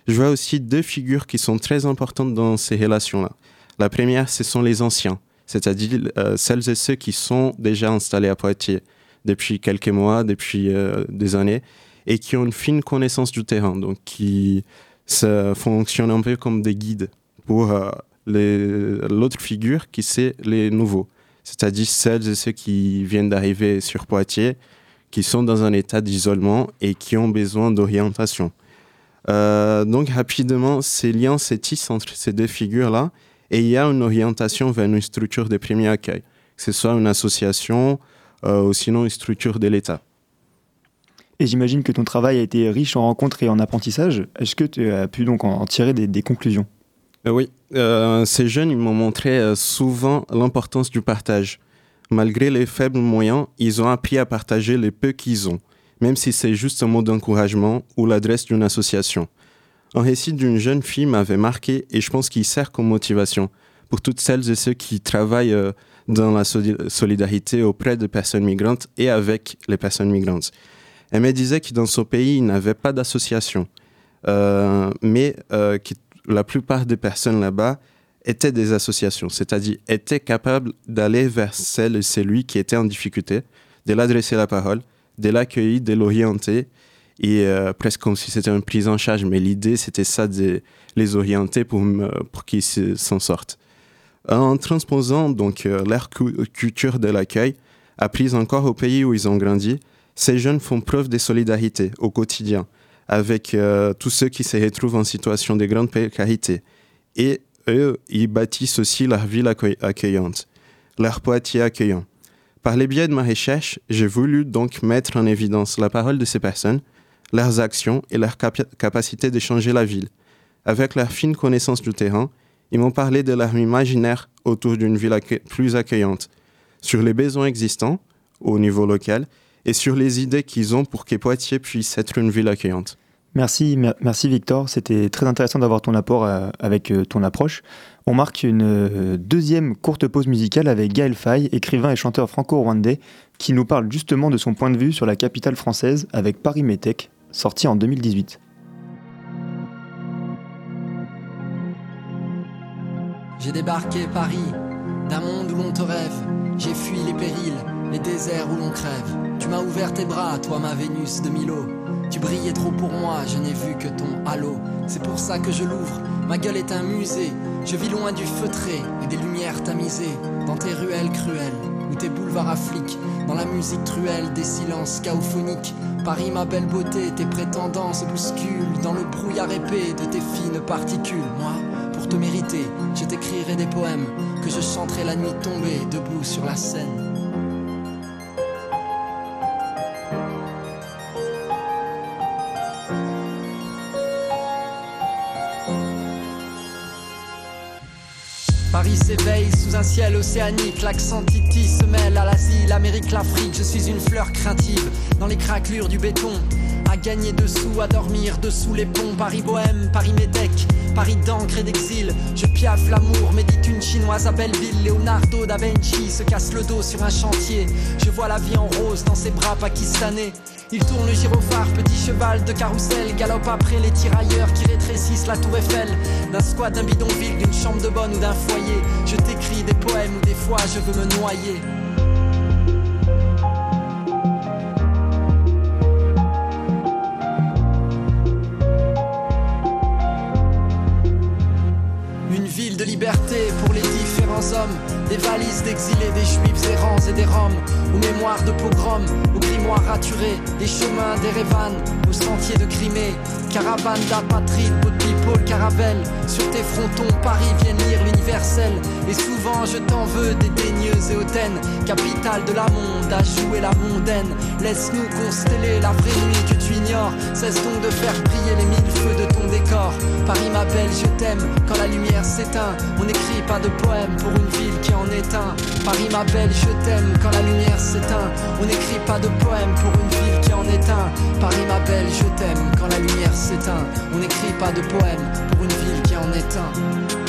Speaker 11: Je vois aussi deux figures qui sont très importantes dans ces relations-là. La première, ce sont les anciens, c'est-à-dire euh, celles et ceux qui sont déjà installés à Poitiers depuis quelques mois, depuis euh, des années, et qui ont une fine connaissance du terrain, donc qui ça fonctionnent un peu comme des guides pour euh, l'autre figure qui c'est les nouveaux, c'est-à-dire celles et ceux qui viennent d'arriver sur Poitiers, qui sont dans un état d'isolement et qui ont besoin d'orientation. Euh, donc rapidement, ces liens se tissent entre ces deux figures-là et il y a une orientation vers une structure de premier accueil, que ce soit une association euh, ou sinon une structure de l'État.
Speaker 1: Et j'imagine que ton travail a été riche en rencontres et en apprentissage. Est-ce que tu as pu donc en tirer des, conclusions?
Speaker 11: Oui, euh, ces jeunes m'ont montré euh, souvent l'importance du partage. Malgré les faibles moyens, ils ont appris à partager les peu qu'ils ont, même si c'est juste un mot d'encouragement ou l'adresse d'une association. Un récit d'une jeune fille m'avait marqué et je pense qu'il sert comme motivation, pour toutes celles et ceux qui travaillent euh, dans la solidarité auprès des personnes migrantes et avec les personnes migrantes. Elle me disait que dans son pays, il n'avait pas d'association, euh, mais euh, la plupart des personnes là-bas étaient des associations, c'est-à-dire étaient capables d'aller vers celle et celui qui était en difficulté, de l'adresser la parole, de l'accueillir, de l'orienter, et euh, presque comme si c'était une prise en charge. Mais l'idée, c'était ça, de les orienter pour, qu'ils s'en sortent. En transposant donc euh, leur culture de l'accueil, apprise encore au pays où ils ont grandi, ces jeunes font preuve de solidarité au quotidien avec euh, tous ceux qui se retrouvent en situation de grande précarité. Et eux, ils bâtissent aussi leur ville accueillante, leur poitiers accueillant. Par les biais de ma recherche, j'ai voulu donc mettre en évidence la parole de ces personnes, leurs actions et leur capacité de changer la ville. Avec leur fine connaissance du terrain, ils m'ont parlé de leur imaginaire autour d'une ville plus accueillante, sur les besoins existants au niveau local et sur les idées qu'ils ont pour que Poitiers puisse être une ville accueillante.
Speaker 1: Merci, merci Victor. C'était très intéressant d'avoir ton apport euh, avec euh, ton approche. On marque une euh, deuxième courte pause musicale avec Gaël Faye, écrivain et chanteur franco-rwandais, qui nous parle justement de son point de vue sur la capitale française avec Paris Métèque, sorti en 2018.
Speaker 8: J'ai débarqué Paris, d'un monde où l'on te rêve. J'ai fui les périls, les déserts où l'on crève. Tu m'as ouvert tes bras, toi ma Vénus de Milo. Tu brillais trop pour moi, je n'ai vu que ton halo. C'est pour ça que je l'ouvre, ma gueule est un musée. Je vis loin du feutré et des lumières tamisées. Dans tes ruelles cruelles, ou tes boulevards affliquent. Dans la musique truelle des silences chaophoniques. Paris, ma belle beauté, tes prétendants se bousculent. Dans le brouillard épais de tes fines particules. Moi, pour te mériter, je t'écrirai des poèmes que je chanterai la nuit tombée, debout sur la scène. Paris s'éveille sous un ciel océanique, l'accent Titi se mêle à l'Asie, l'Amérique, l'Afrique. Je suis une fleur craintive dans les craquelures du béton. Gagner dessous, à dormir dessous les ponts. Paris bohème, Paris métèque, Paris d'encre et d'exil. Je piaffe l'amour, médite une chinoise à Belleville. Leonardo da Vinci se casse le dos sur un chantier. Je vois la vie en rose dans ses bras pakistanais. Il tourne le gyrophare, petit cheval de carrousel, galope après les tirailleurs qui rétrécissent la tour Eiffel. D'un squat, d'un bidonville, d'une chambre de bonne ou d'un foyer. Je t'écris des poèmes où des fois je veux me noyer. Des valises d'exilés, des juifs errants et des roms. Mémoires de pogroms, aux grimoires raturés. Des chemins, des révanes, aux sentiers de Crimée. Caravane d'apatrides, pot de people, caravelle. Sur tes frontons, Paris viennent lire l'universel. Et souvent je t'en veux, des daigneuses et hautaines. Capitale de la monde, à jouer la mondaine. Laisse-nous consteller la vraie nuit que tu ignores. Cesse donc de faire briller les mille feux de ton décor. Paris m'appelle, je t'aime quand la lumière s'éteint. On n'écrit pas de poème pour une ville qui en est un. Paris m'appelle, je t'aime quand la lumière s'éteint. On n'écrit pas de poème pour une ville qui en est un. Paris m'appelle, je t'aime quand la lumière s'éteint. On n'écrit pas de poème pour une ville qui en est un.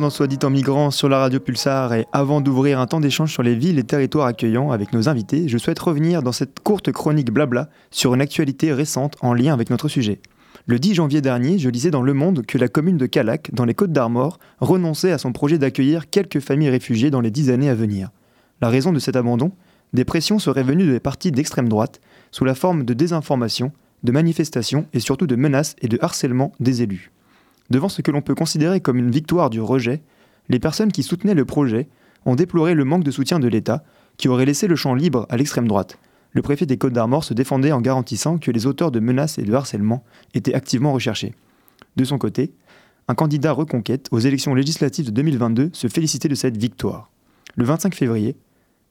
Speaker 1: Dans Soit dit en migrant sur la radio Pulsar et avant d'ouvrir un temps d'échange sur les villes et territoires accueillants avec nos invités, je souhaite revenir dans cette courte chronique blabla sur une actualité récente en lien avec notre sujet. Le 10 janvier dernier, je lisais dans Le Monde que la commune de Calac, dans les Côtes d'Armor, renonçait à son projet d'accueillir quelques familles réfugiées dans les dix années à venir. La raison de cet abandon? Des pressions seraient venues des partis d'extrême droite, sous la forme de désinformation, de manifestations et surtout de menaces et de harcèlement des élus. Devant ce que l'on peut considérer comme une victoire du rejet, les personnes qui soutenaient le projet ont déploré le manque de soutien de l'État, qui aurait laissé le champ libre à l'extrême droite. Le préfet des Côtes d'Armor se défendait en garantissant que les auteurs de menaces et de harcèlement étaient activement recherchés. De son côté, un candidat reconquête aux élections législatives de 2022 se félicitait de cette victoire. Le 25 février,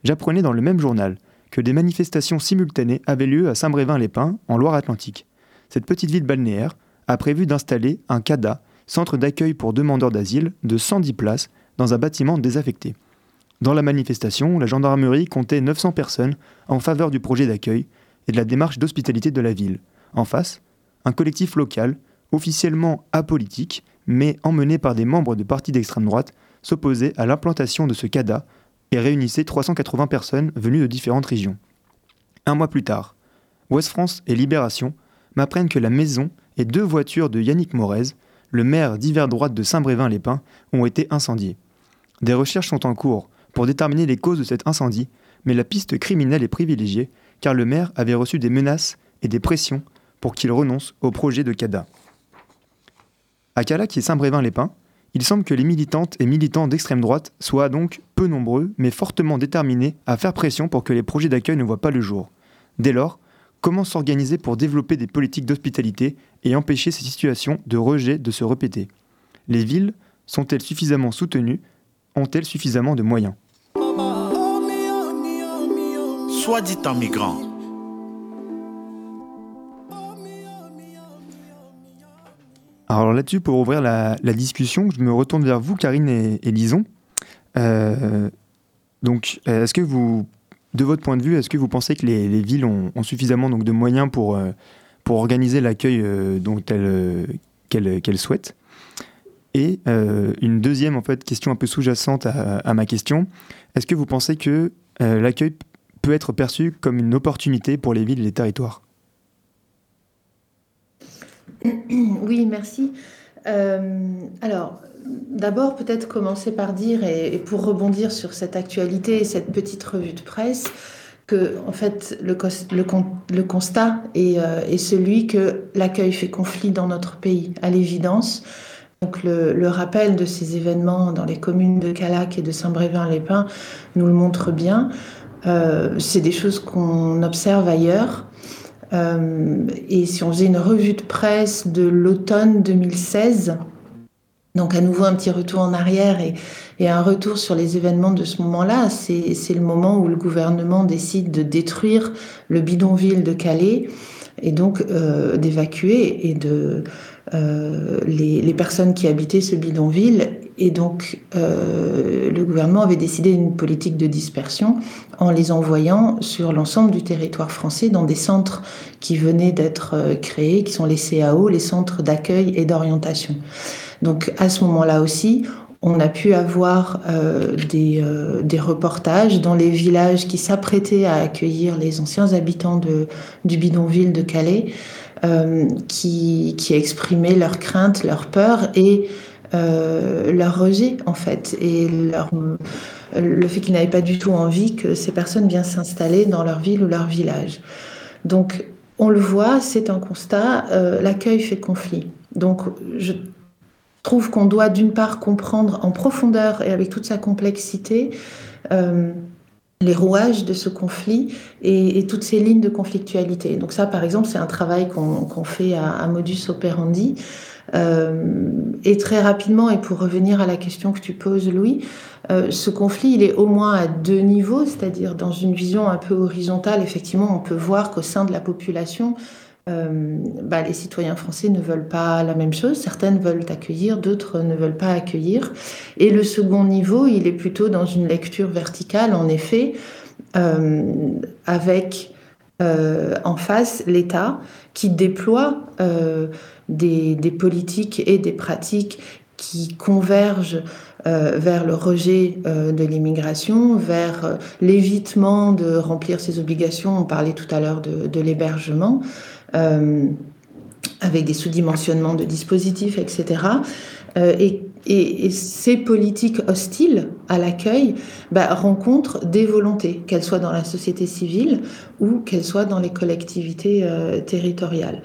Speaker 1: j'apprenais dans le même journal que des manifestations simultanées avaient lieu à Saint-Brévin-les-Pins, en Loire-Atlantique. Cette petite ville balnéaire a prévu d'installer un CADA, centre d'accueil pour demandeurs d'asile, de 110 places dans un bâtiment désaffecté. Dans la manifestation, la gendarmerie comptait 900 personnes en faveur du projet d'accueil et de la démarche d'hospitalité de la ville. En face, un collectif local, officiellement apolitique, mais emmené par des membres de partis d'extrême droite, s'opposait à l'implantation de ce CADA et réunissait 380 personnes venues de différentes régions. Un mois plus tard, Ouest France et Libération m'apprennent que la maison et deux voitures de Yannick Morez, le maire d'hiver droite de Saint-Brévin-les-Pins, ont été incendiées. Des recherches sont en cours pour déterminer les causes de cet incendie, mais la piste criminelle est privilégiée car le maire avait reçu des menaces et des pressions pour qu'il renonce au projet de CADA. À Calac et Saint-Brévin-les-Pins, il semble que les militantes et militants d'extrême droite soient donc peu nombreux, mais fortement déterminés à faire pression pour que les projets d'accueil ne voient pas le jour. Dès lors, comment s'organiser pour développer des politiques d'hospitalité et empêcher ces situations de rejet de se répéter Les villes sont-elles suffisamment soutenues? Ont-elles suffisamment de moyens?
Speaker 9: Soit dit en migrant.
Speaker 1: Alors là-dessus, pour ouvrir la, discussion, je me retourne vers vous, Karine et, Lison. Euh, donc, est-ce que vous, de votre point de vue, est-ce que vous pensez que les, villes ont, suffisamment de moyens pour, euh, organiser l'accueil euh, qu'elles souhaitent? Et une deuxième en fait, question un peu sous-jacente à, ma question, est-ce que vous pensez que l'accueil peut être perçu comme une opportunité pour les villes et les territoires?
Speaker 3: Oui, merci. Euh, alors, d'abord, peut-être commencer par dire, et, pour rebondir sur cette actualité et cette petite revue de presse, que, fait, le, le, constat euh, est, celui que l'accueil fait conflit dans notre pays, à l'évidence. Donc, le, rappel de ces événements dans les communes de Calac et de Saint-Brévin-les-Pins nous le montre bien. Euh, c'est des choses qu'on observe ailleurs. Euh, et si on faisait une revue de presse de l'automne 2016, donc à nouveau un petit retour en arrière et, un retour sur les événements de ce moment-là, c'est le moment où le gouvernement décide de détruire le bidonville de Calais et donc euh, d'évacuer et de euh, les, personnes qui habitaient ce bidonville. Et donc, euh, le gouvernement avait décidé d'une politique de dispersion en les envoyant sur l'ensemble du territoire français dans des centres qui venaient d'être euh, créés, qui sont les CAO, les centres d'accueil et d'orientation. Donc, à ce moment-là aussi, on a pu avoir des, des, reportages dans les villages qui s'apprêtaient à accueillir les anciens habitants de, du bidonville de Calais, euh, qui, qui, exprimaient leurs craintes, leurs peurs et euh, leur rejet en fait et le fait qu'ils n'avaient pas du tout envie que ces personnes viennent s'installer dans leur ville ou leur village. Donc on le voit, c'est un constat, euh, l'accueil fait conflit. Donc je trouve qu'on doit d'une part comprendre en profondeur et avec toute sa complexité les rouages de ce conflit et, toutes ces lignes de conflictualité. Donc ça, par exemple, c'est un travail qu'on fait à, Modus Operandi. Euh, et très rapidement, et pour revenir à la question que tu poses, Louis, euh, ce conflit, il est au moins à deux niveaux, c'est-à-dire dans une vision un peu horizontale, effectivement, on peut voir qu'au sein de la population, euh, bah, les citoyens français ne veulent pas la même chose. Certaines veulent accueillir, d'autres ne veulent pas accueillir. Et le second niveau, il est plutôt dans une lecture verticale, en effet, avec en face l'État qui déploie des, politiques et des pratiques qui convergent vers le rejet de l'immigration, vers l'évitement de remplir ses obligations. On parlait tout à l'heure de, l'hébergement. Euh, avec des sous-dimensionnements de dispositifs, etc. Euh, et, ces politiques hostiles à l'accueil bah, rencontrent des volontés, qu'elles soient dans la société civile ou qu'elles soient dans les collectivités euh, territoriales.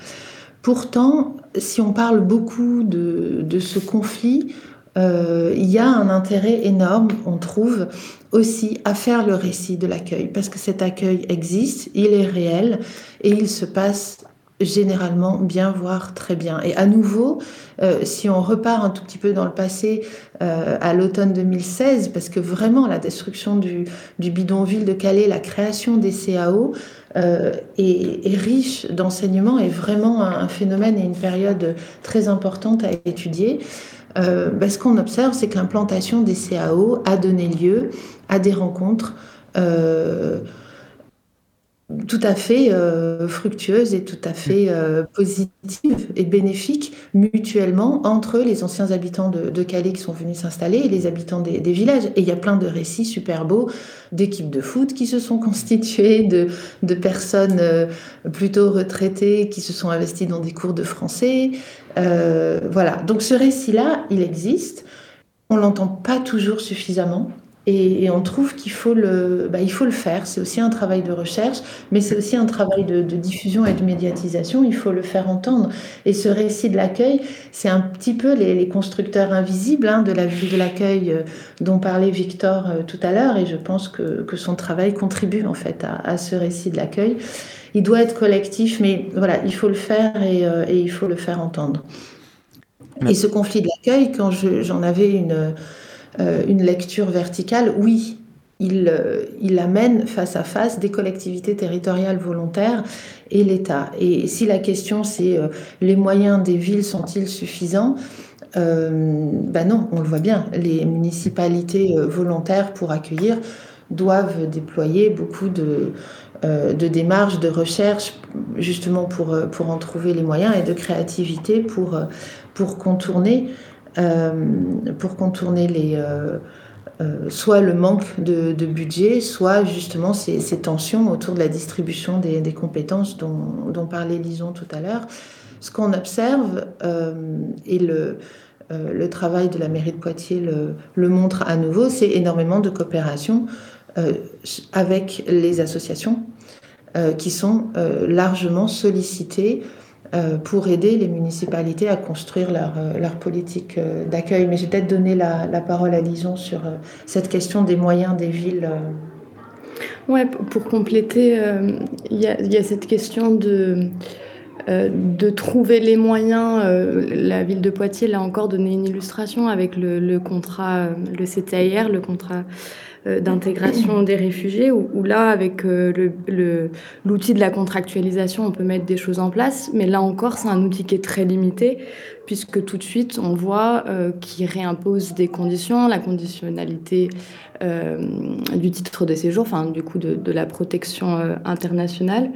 Speaker 3: Pourtant, si on parle beaucoup de, ce conflit, euh, il y a un intérêt énorme, on trouve, aussi à faire le récit de l'accueil, parce que cet accueil existe, il est réel et il se passe généralement bien, voire très bien. Et à nouveau, euh, si on repart un tout petit peu dans le passé, euh, à l'automne 2016, parce que vraiment la destruction du, bidonville de Calais, la création des CAO euh, est, riche d'enseignements et vraiment un, phénomène et une période très importante à étudier. Ben, ce qu'on observe, c'est que l'implantation des CAO a donné lieu à des rencontres tout à fait euh, fructueuses et tout à fait euh, positives et bénéfiques mutuellement entre les anciens habitants de, Calais qui sont venus s'installer et les habitants des, villages. Et il y a plein de récits super beaux d'équipes de foot qui se sont constituées, de, personnes euh, plutôt retraitées qui se sont investies dans des cours de français. Voilà, donc ce récit-là, il existe. On l'entend pas toujours suffisamment. Et, et, on trouve qu'il faut le, bah, il faut le faire. C'est aussi un travail de recherche, mais c'est aussi un travail de, de, diffusion et de médiatisation. Il faut le faire entendre. Et ce récit de l'accueil, c'est un petit peu les, les constructeurs invisibles hein, de la vie de l'accueil euh, dont parlait Victor euh, tout à l'heure. Et je pense que, que, son travail contribue en fait à, à ce récit de l'accueil. Il doit être collectif, mais voilà, il faut le faire et, euh, et il faut le faire entendre. Et ce conflit de l'accueil, quand j'en avais une une lecture verticale, oui, il, euh, il, amène face à face des collectivités territoriales volontaires et l'État. Et si la question c'est euh, les moyens des villes sont-ils suffisants euh, ben non, on le voit bien. Les municipalités volontaires pour accueillir doivent déployer beaucoup de, euh, démarches, de recherche, justement pour, en trouver les moyens et de créativité pour, contourner euh, pour contourner les, euh, euh, soit le manque de, budget, soit justement ces, tensions autour de la distribution des, compétences dont, parlait Lison tout à l'heure. Ce qu'on observe, et le, travail de la mairie de Poitiers le, montre à nouveau, c'est énormément de coopération avec les associations qui sont largement sollicitées euh, pour aider les municipalités à construire leur, euh, leur politique euh, d'accueil. Mais j'ai peut-être donné la, la, parole à Lison sur cette question des moyens des villes.
Speaker 7: Ouais, pour compléter, il y, a cette question de, de trouver les moyens. la ville de Poitiers l'a encore donné une illustration avec le, le contrat, le CTIR, le contrat euh, d'intégration des réfugiés, où, là, avec euh, l'outil de la contractualisation, on peut mettre des choses en place, mais là encore, c'est un outil qui est très limité, puisque tout de suite, on voit euh, qu'il réimpose des conditions, la conditionnalité euh, du titre de séjour, enfin, du coup, de, la protection euh, internationale.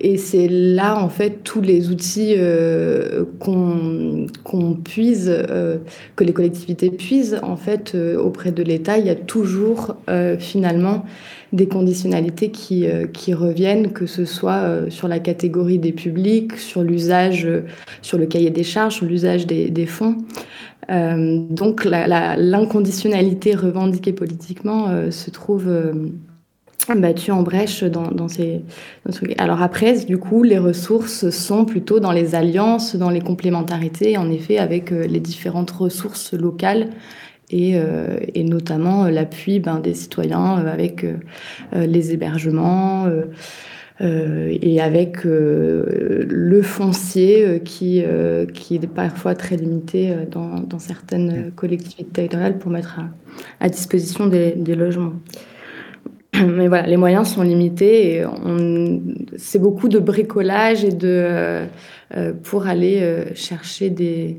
Speaker 7: Et c'est là, en fait, tous les outils euh, qu'on qu puise, euh, que les collectivités puisent, en fait, euh, auprès de l'État, il y a toujours, finalement, des conditionnalités qui, qui reviennent, que ce soit sur la catégorie des publics, sur l'usage, sur le cahier des charges, sur l'usage des, des, fonds. donc, l'inconditionnalité revendiquée politiquement se trouve battu en brèche dans, dans ces, dans ce... Alors après, du coup, les ressources sont plutôt dans les alliances, dans les complémentarités, en effet, avec euh, les différentes ressources locales et, euh, et notamment euh, l'appui ben, des citoyens euh, avec euh, les hébergements euh, et avec le foncier qui, qui est parfois très limité dans, dans certaines collectivités territoriales pour mettre à, à disposition des, des logements. mais voilà, les moyens sont limités et c'est beaucoup de bricolage euh, euh, pour aller euh, chercher des,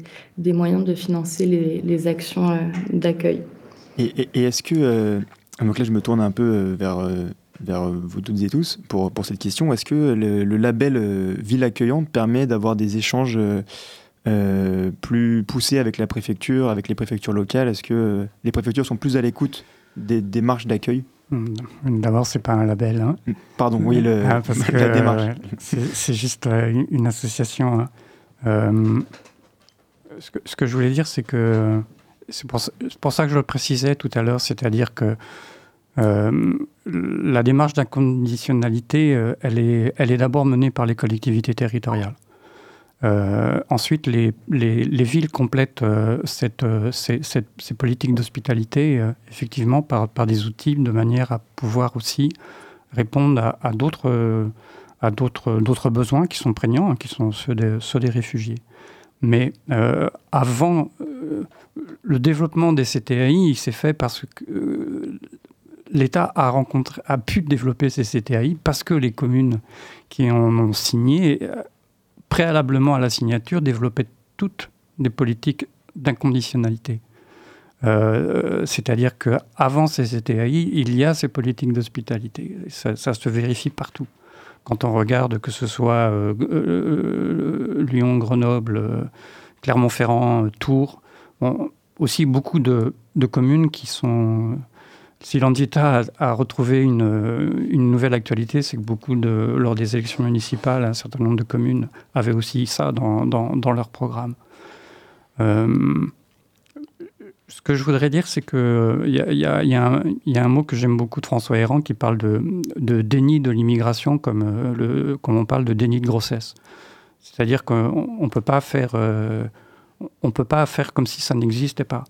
Speaker 7: moyens de financer les, actions d'accueil.
Speaker 1: Et, est-ce que donc là je me tourne un peu vers vous toutes et tous pour cette question, est-ce que le, le, label ville accueillante permet d'avoir des échanges plus poussés avec la préfecture, avec les préfectures locales? Est-ce que les préfectures sont plus à l'écoute des démarches d'accueil?
Speaker 2: D'abord, c'est pas un label. Hein.
Speaker 1: Pardon, oui, le,
Speaker 2: ah, parce que,
Speaker 1: la démarche.
Speaker 2: Euh, c'est juste euh, une association. Hein. Euh, ce, que, ce, que, je voulais dire, c'est que c'est pour, pour, ça que je le précisais tout à l'heure, c'est-à-dire que euh, la démarche d'inconditionnalité, elle est, elle est d'abord menée par les collectivités territoriales. Ensuite, les, les, villes complètent cette, ces, ces, politiques d'hospitalité effectivement par, des outils de manière à pouvoir aussi répondre à, d'autres besoins qui sont prégnants, hein, qui sont ceux des, réfugiés. Mais euh, avant, euh, le développement des CTAI, il s'est fait parce que euh, l'État a pu développer ces CTAI parce que les communes qui en ont signé, préalablement à la signature, développaient toutes des politiques d'inconditionnalité. C'est-à-dire qu'avant ces CTAI, il y a ces politiques d'hospitalité. Ça, se vérifie partout quand on regarde que ce soit euh, euh, Lyon, Grenoble, euh, Clermont-Ferrand, Tours, aussi beaucoup de, communes qui sont... Si l'Andita a, retrouvé une, nouvelle actualité, c'est que beaucoup lors des élections municipales, un certain nombre de communes avaient aussi ça dans, leur programme ce que je voudrais dire, c'est qu'il y, y, a un mot que j'aime beaucoup de François Héran qui parle de, déni de l'immigration comme, euh, comme on parle de déni de grossesse. C'est-à-dire qu'on ne. Euh, peut pas faire comme si ça n'existait pas.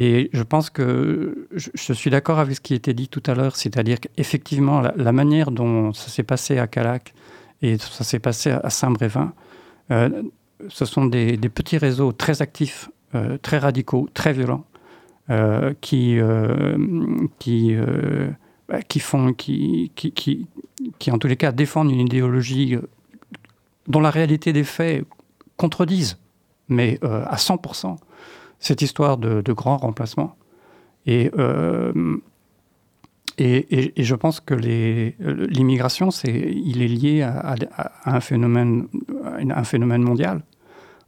Speaker 2: Et je pense que je, suis d'accord avec ce qui été dit tout à l'heure, c'est-à-dire qu'effectivement, la, manière dont ça s'est passé à Calac et ça s'est passé à Saint-Brévin, euh, ce sont des, petits réseaux très actifs euh, très radicaux, très violents, euh, qui, qui, bah, qui font, qui, qui, qui, qui, en tous les cas, défendent une idéologie dont la réalité des faits contredisent, mais à 100%, cette histoire de, de grand remplacement. Et, et, et, je pense que l'immigration, il est lié à, un, phénomène, un phénomène mondial,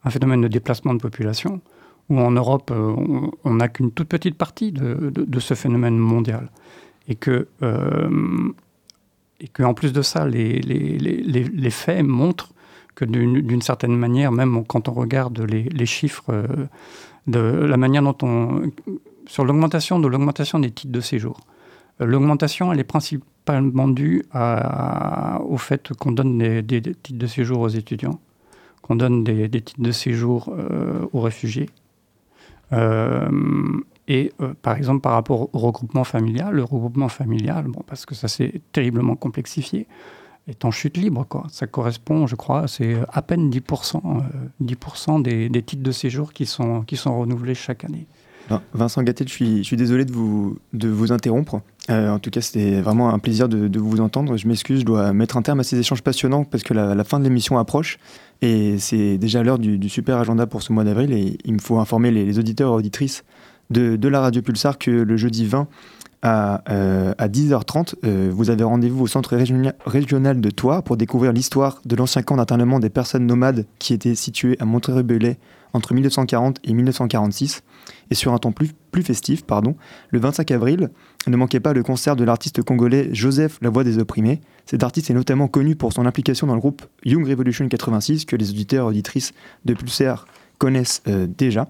Speaker 2: un phénomène de déplacement de population où en Europe, euh, on n'a qu'une toute petite partie de, ce phénomène mondial. Et que, euh, et plus de ça, les, les, les, faits montrent que d'une certaine manière, même quand on regarde les, chiffres euh, on... sur l'augmentation de l'augmentation des titres de séjour. L'augmentation, elle est principalement due au fait qu'on donne des, titres de séjour aux étudiants, qu'on donne des, titres de séjour aux réfugiés, euh, et euh, par exemple, par rapport au regroupement familial, le regroupement familial, parce que ça s'est terriblement complexifié, est en chute libre. Quoi. Ça correspond, je crois, c'est à peine 10%, 10 euh, des, des, titres de séjour qui sont, qui sont renouvelés chaque année.
Speaker 1: Vincent Gattel, je suis, je suis désolé de vous, de vous interrompre. en tout cas, c'était vraiment un plaisir de, vous entendre. Je m'excuse, je dois mettre un terme à ces échanges passionnants parce que la, fin de l'émission approche. Et c'est déjà l'heure du, super agenda pour ce mois d'avril. Et il me faut informer les, auditeurs et auditrices de, la radio Pulsar que le jeudi 20 à, euh, à 10h30, euh, vous avez rendez-vous au centre régional de Troyes pour découvrir l'histoire de l'ancien camp d'internement des personnes nomades qui était situé à Montreuil-Bellay entre 1940 et 1946. Et sur un plus, plus festif, pardon, le 25 avril, ne manquez pas le concert de l'artiste congolais Joseph La Voix des Opprimés. Cet artiste est notamment connu pour son implication dans le groupe Young Revolution 86 que les auditeurs et auditrices de Pulsar connaissent euh, déjà.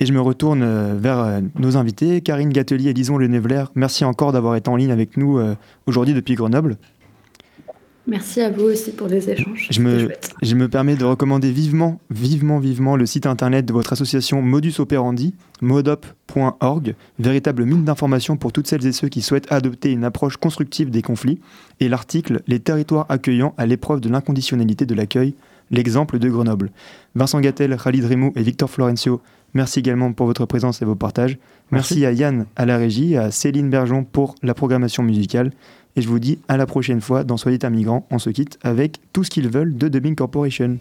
Speaker 1: Et je me retourne euh, vers euh, nos invités, Karine Gatelier et Lison Lenevler. Merci encore d'avoir été en ligne avec nous aujourd'hui depuis Grenoble.
Speaker 7: Merci à vous aussi pour les échanges.
Speaker 1: Je me, je me permets de recommander vivement, vivement, vivement le site internet de votre association Modus Operandi, modop.org, véritable mine d'informations pour toutes celles et ceux qui souhaitent adopter une approche constructive des conflits, et l'article Les territoires accueillants à l'épreuve de l'inconditionnalité de l'accueil, l'exemple de Grenoble. Vincent Gattel, Khalid Remou et Victor Florencio, merci également pour votre présence et vos partages. Merci, merci à Yann à la régie, à Céline Bergeon pour la programmation musicale. Et je vous dis à la prochaine fois dans Soyez un migrant. On se quitte avec tout ce qu'ils veulent de Dubbing Corporation.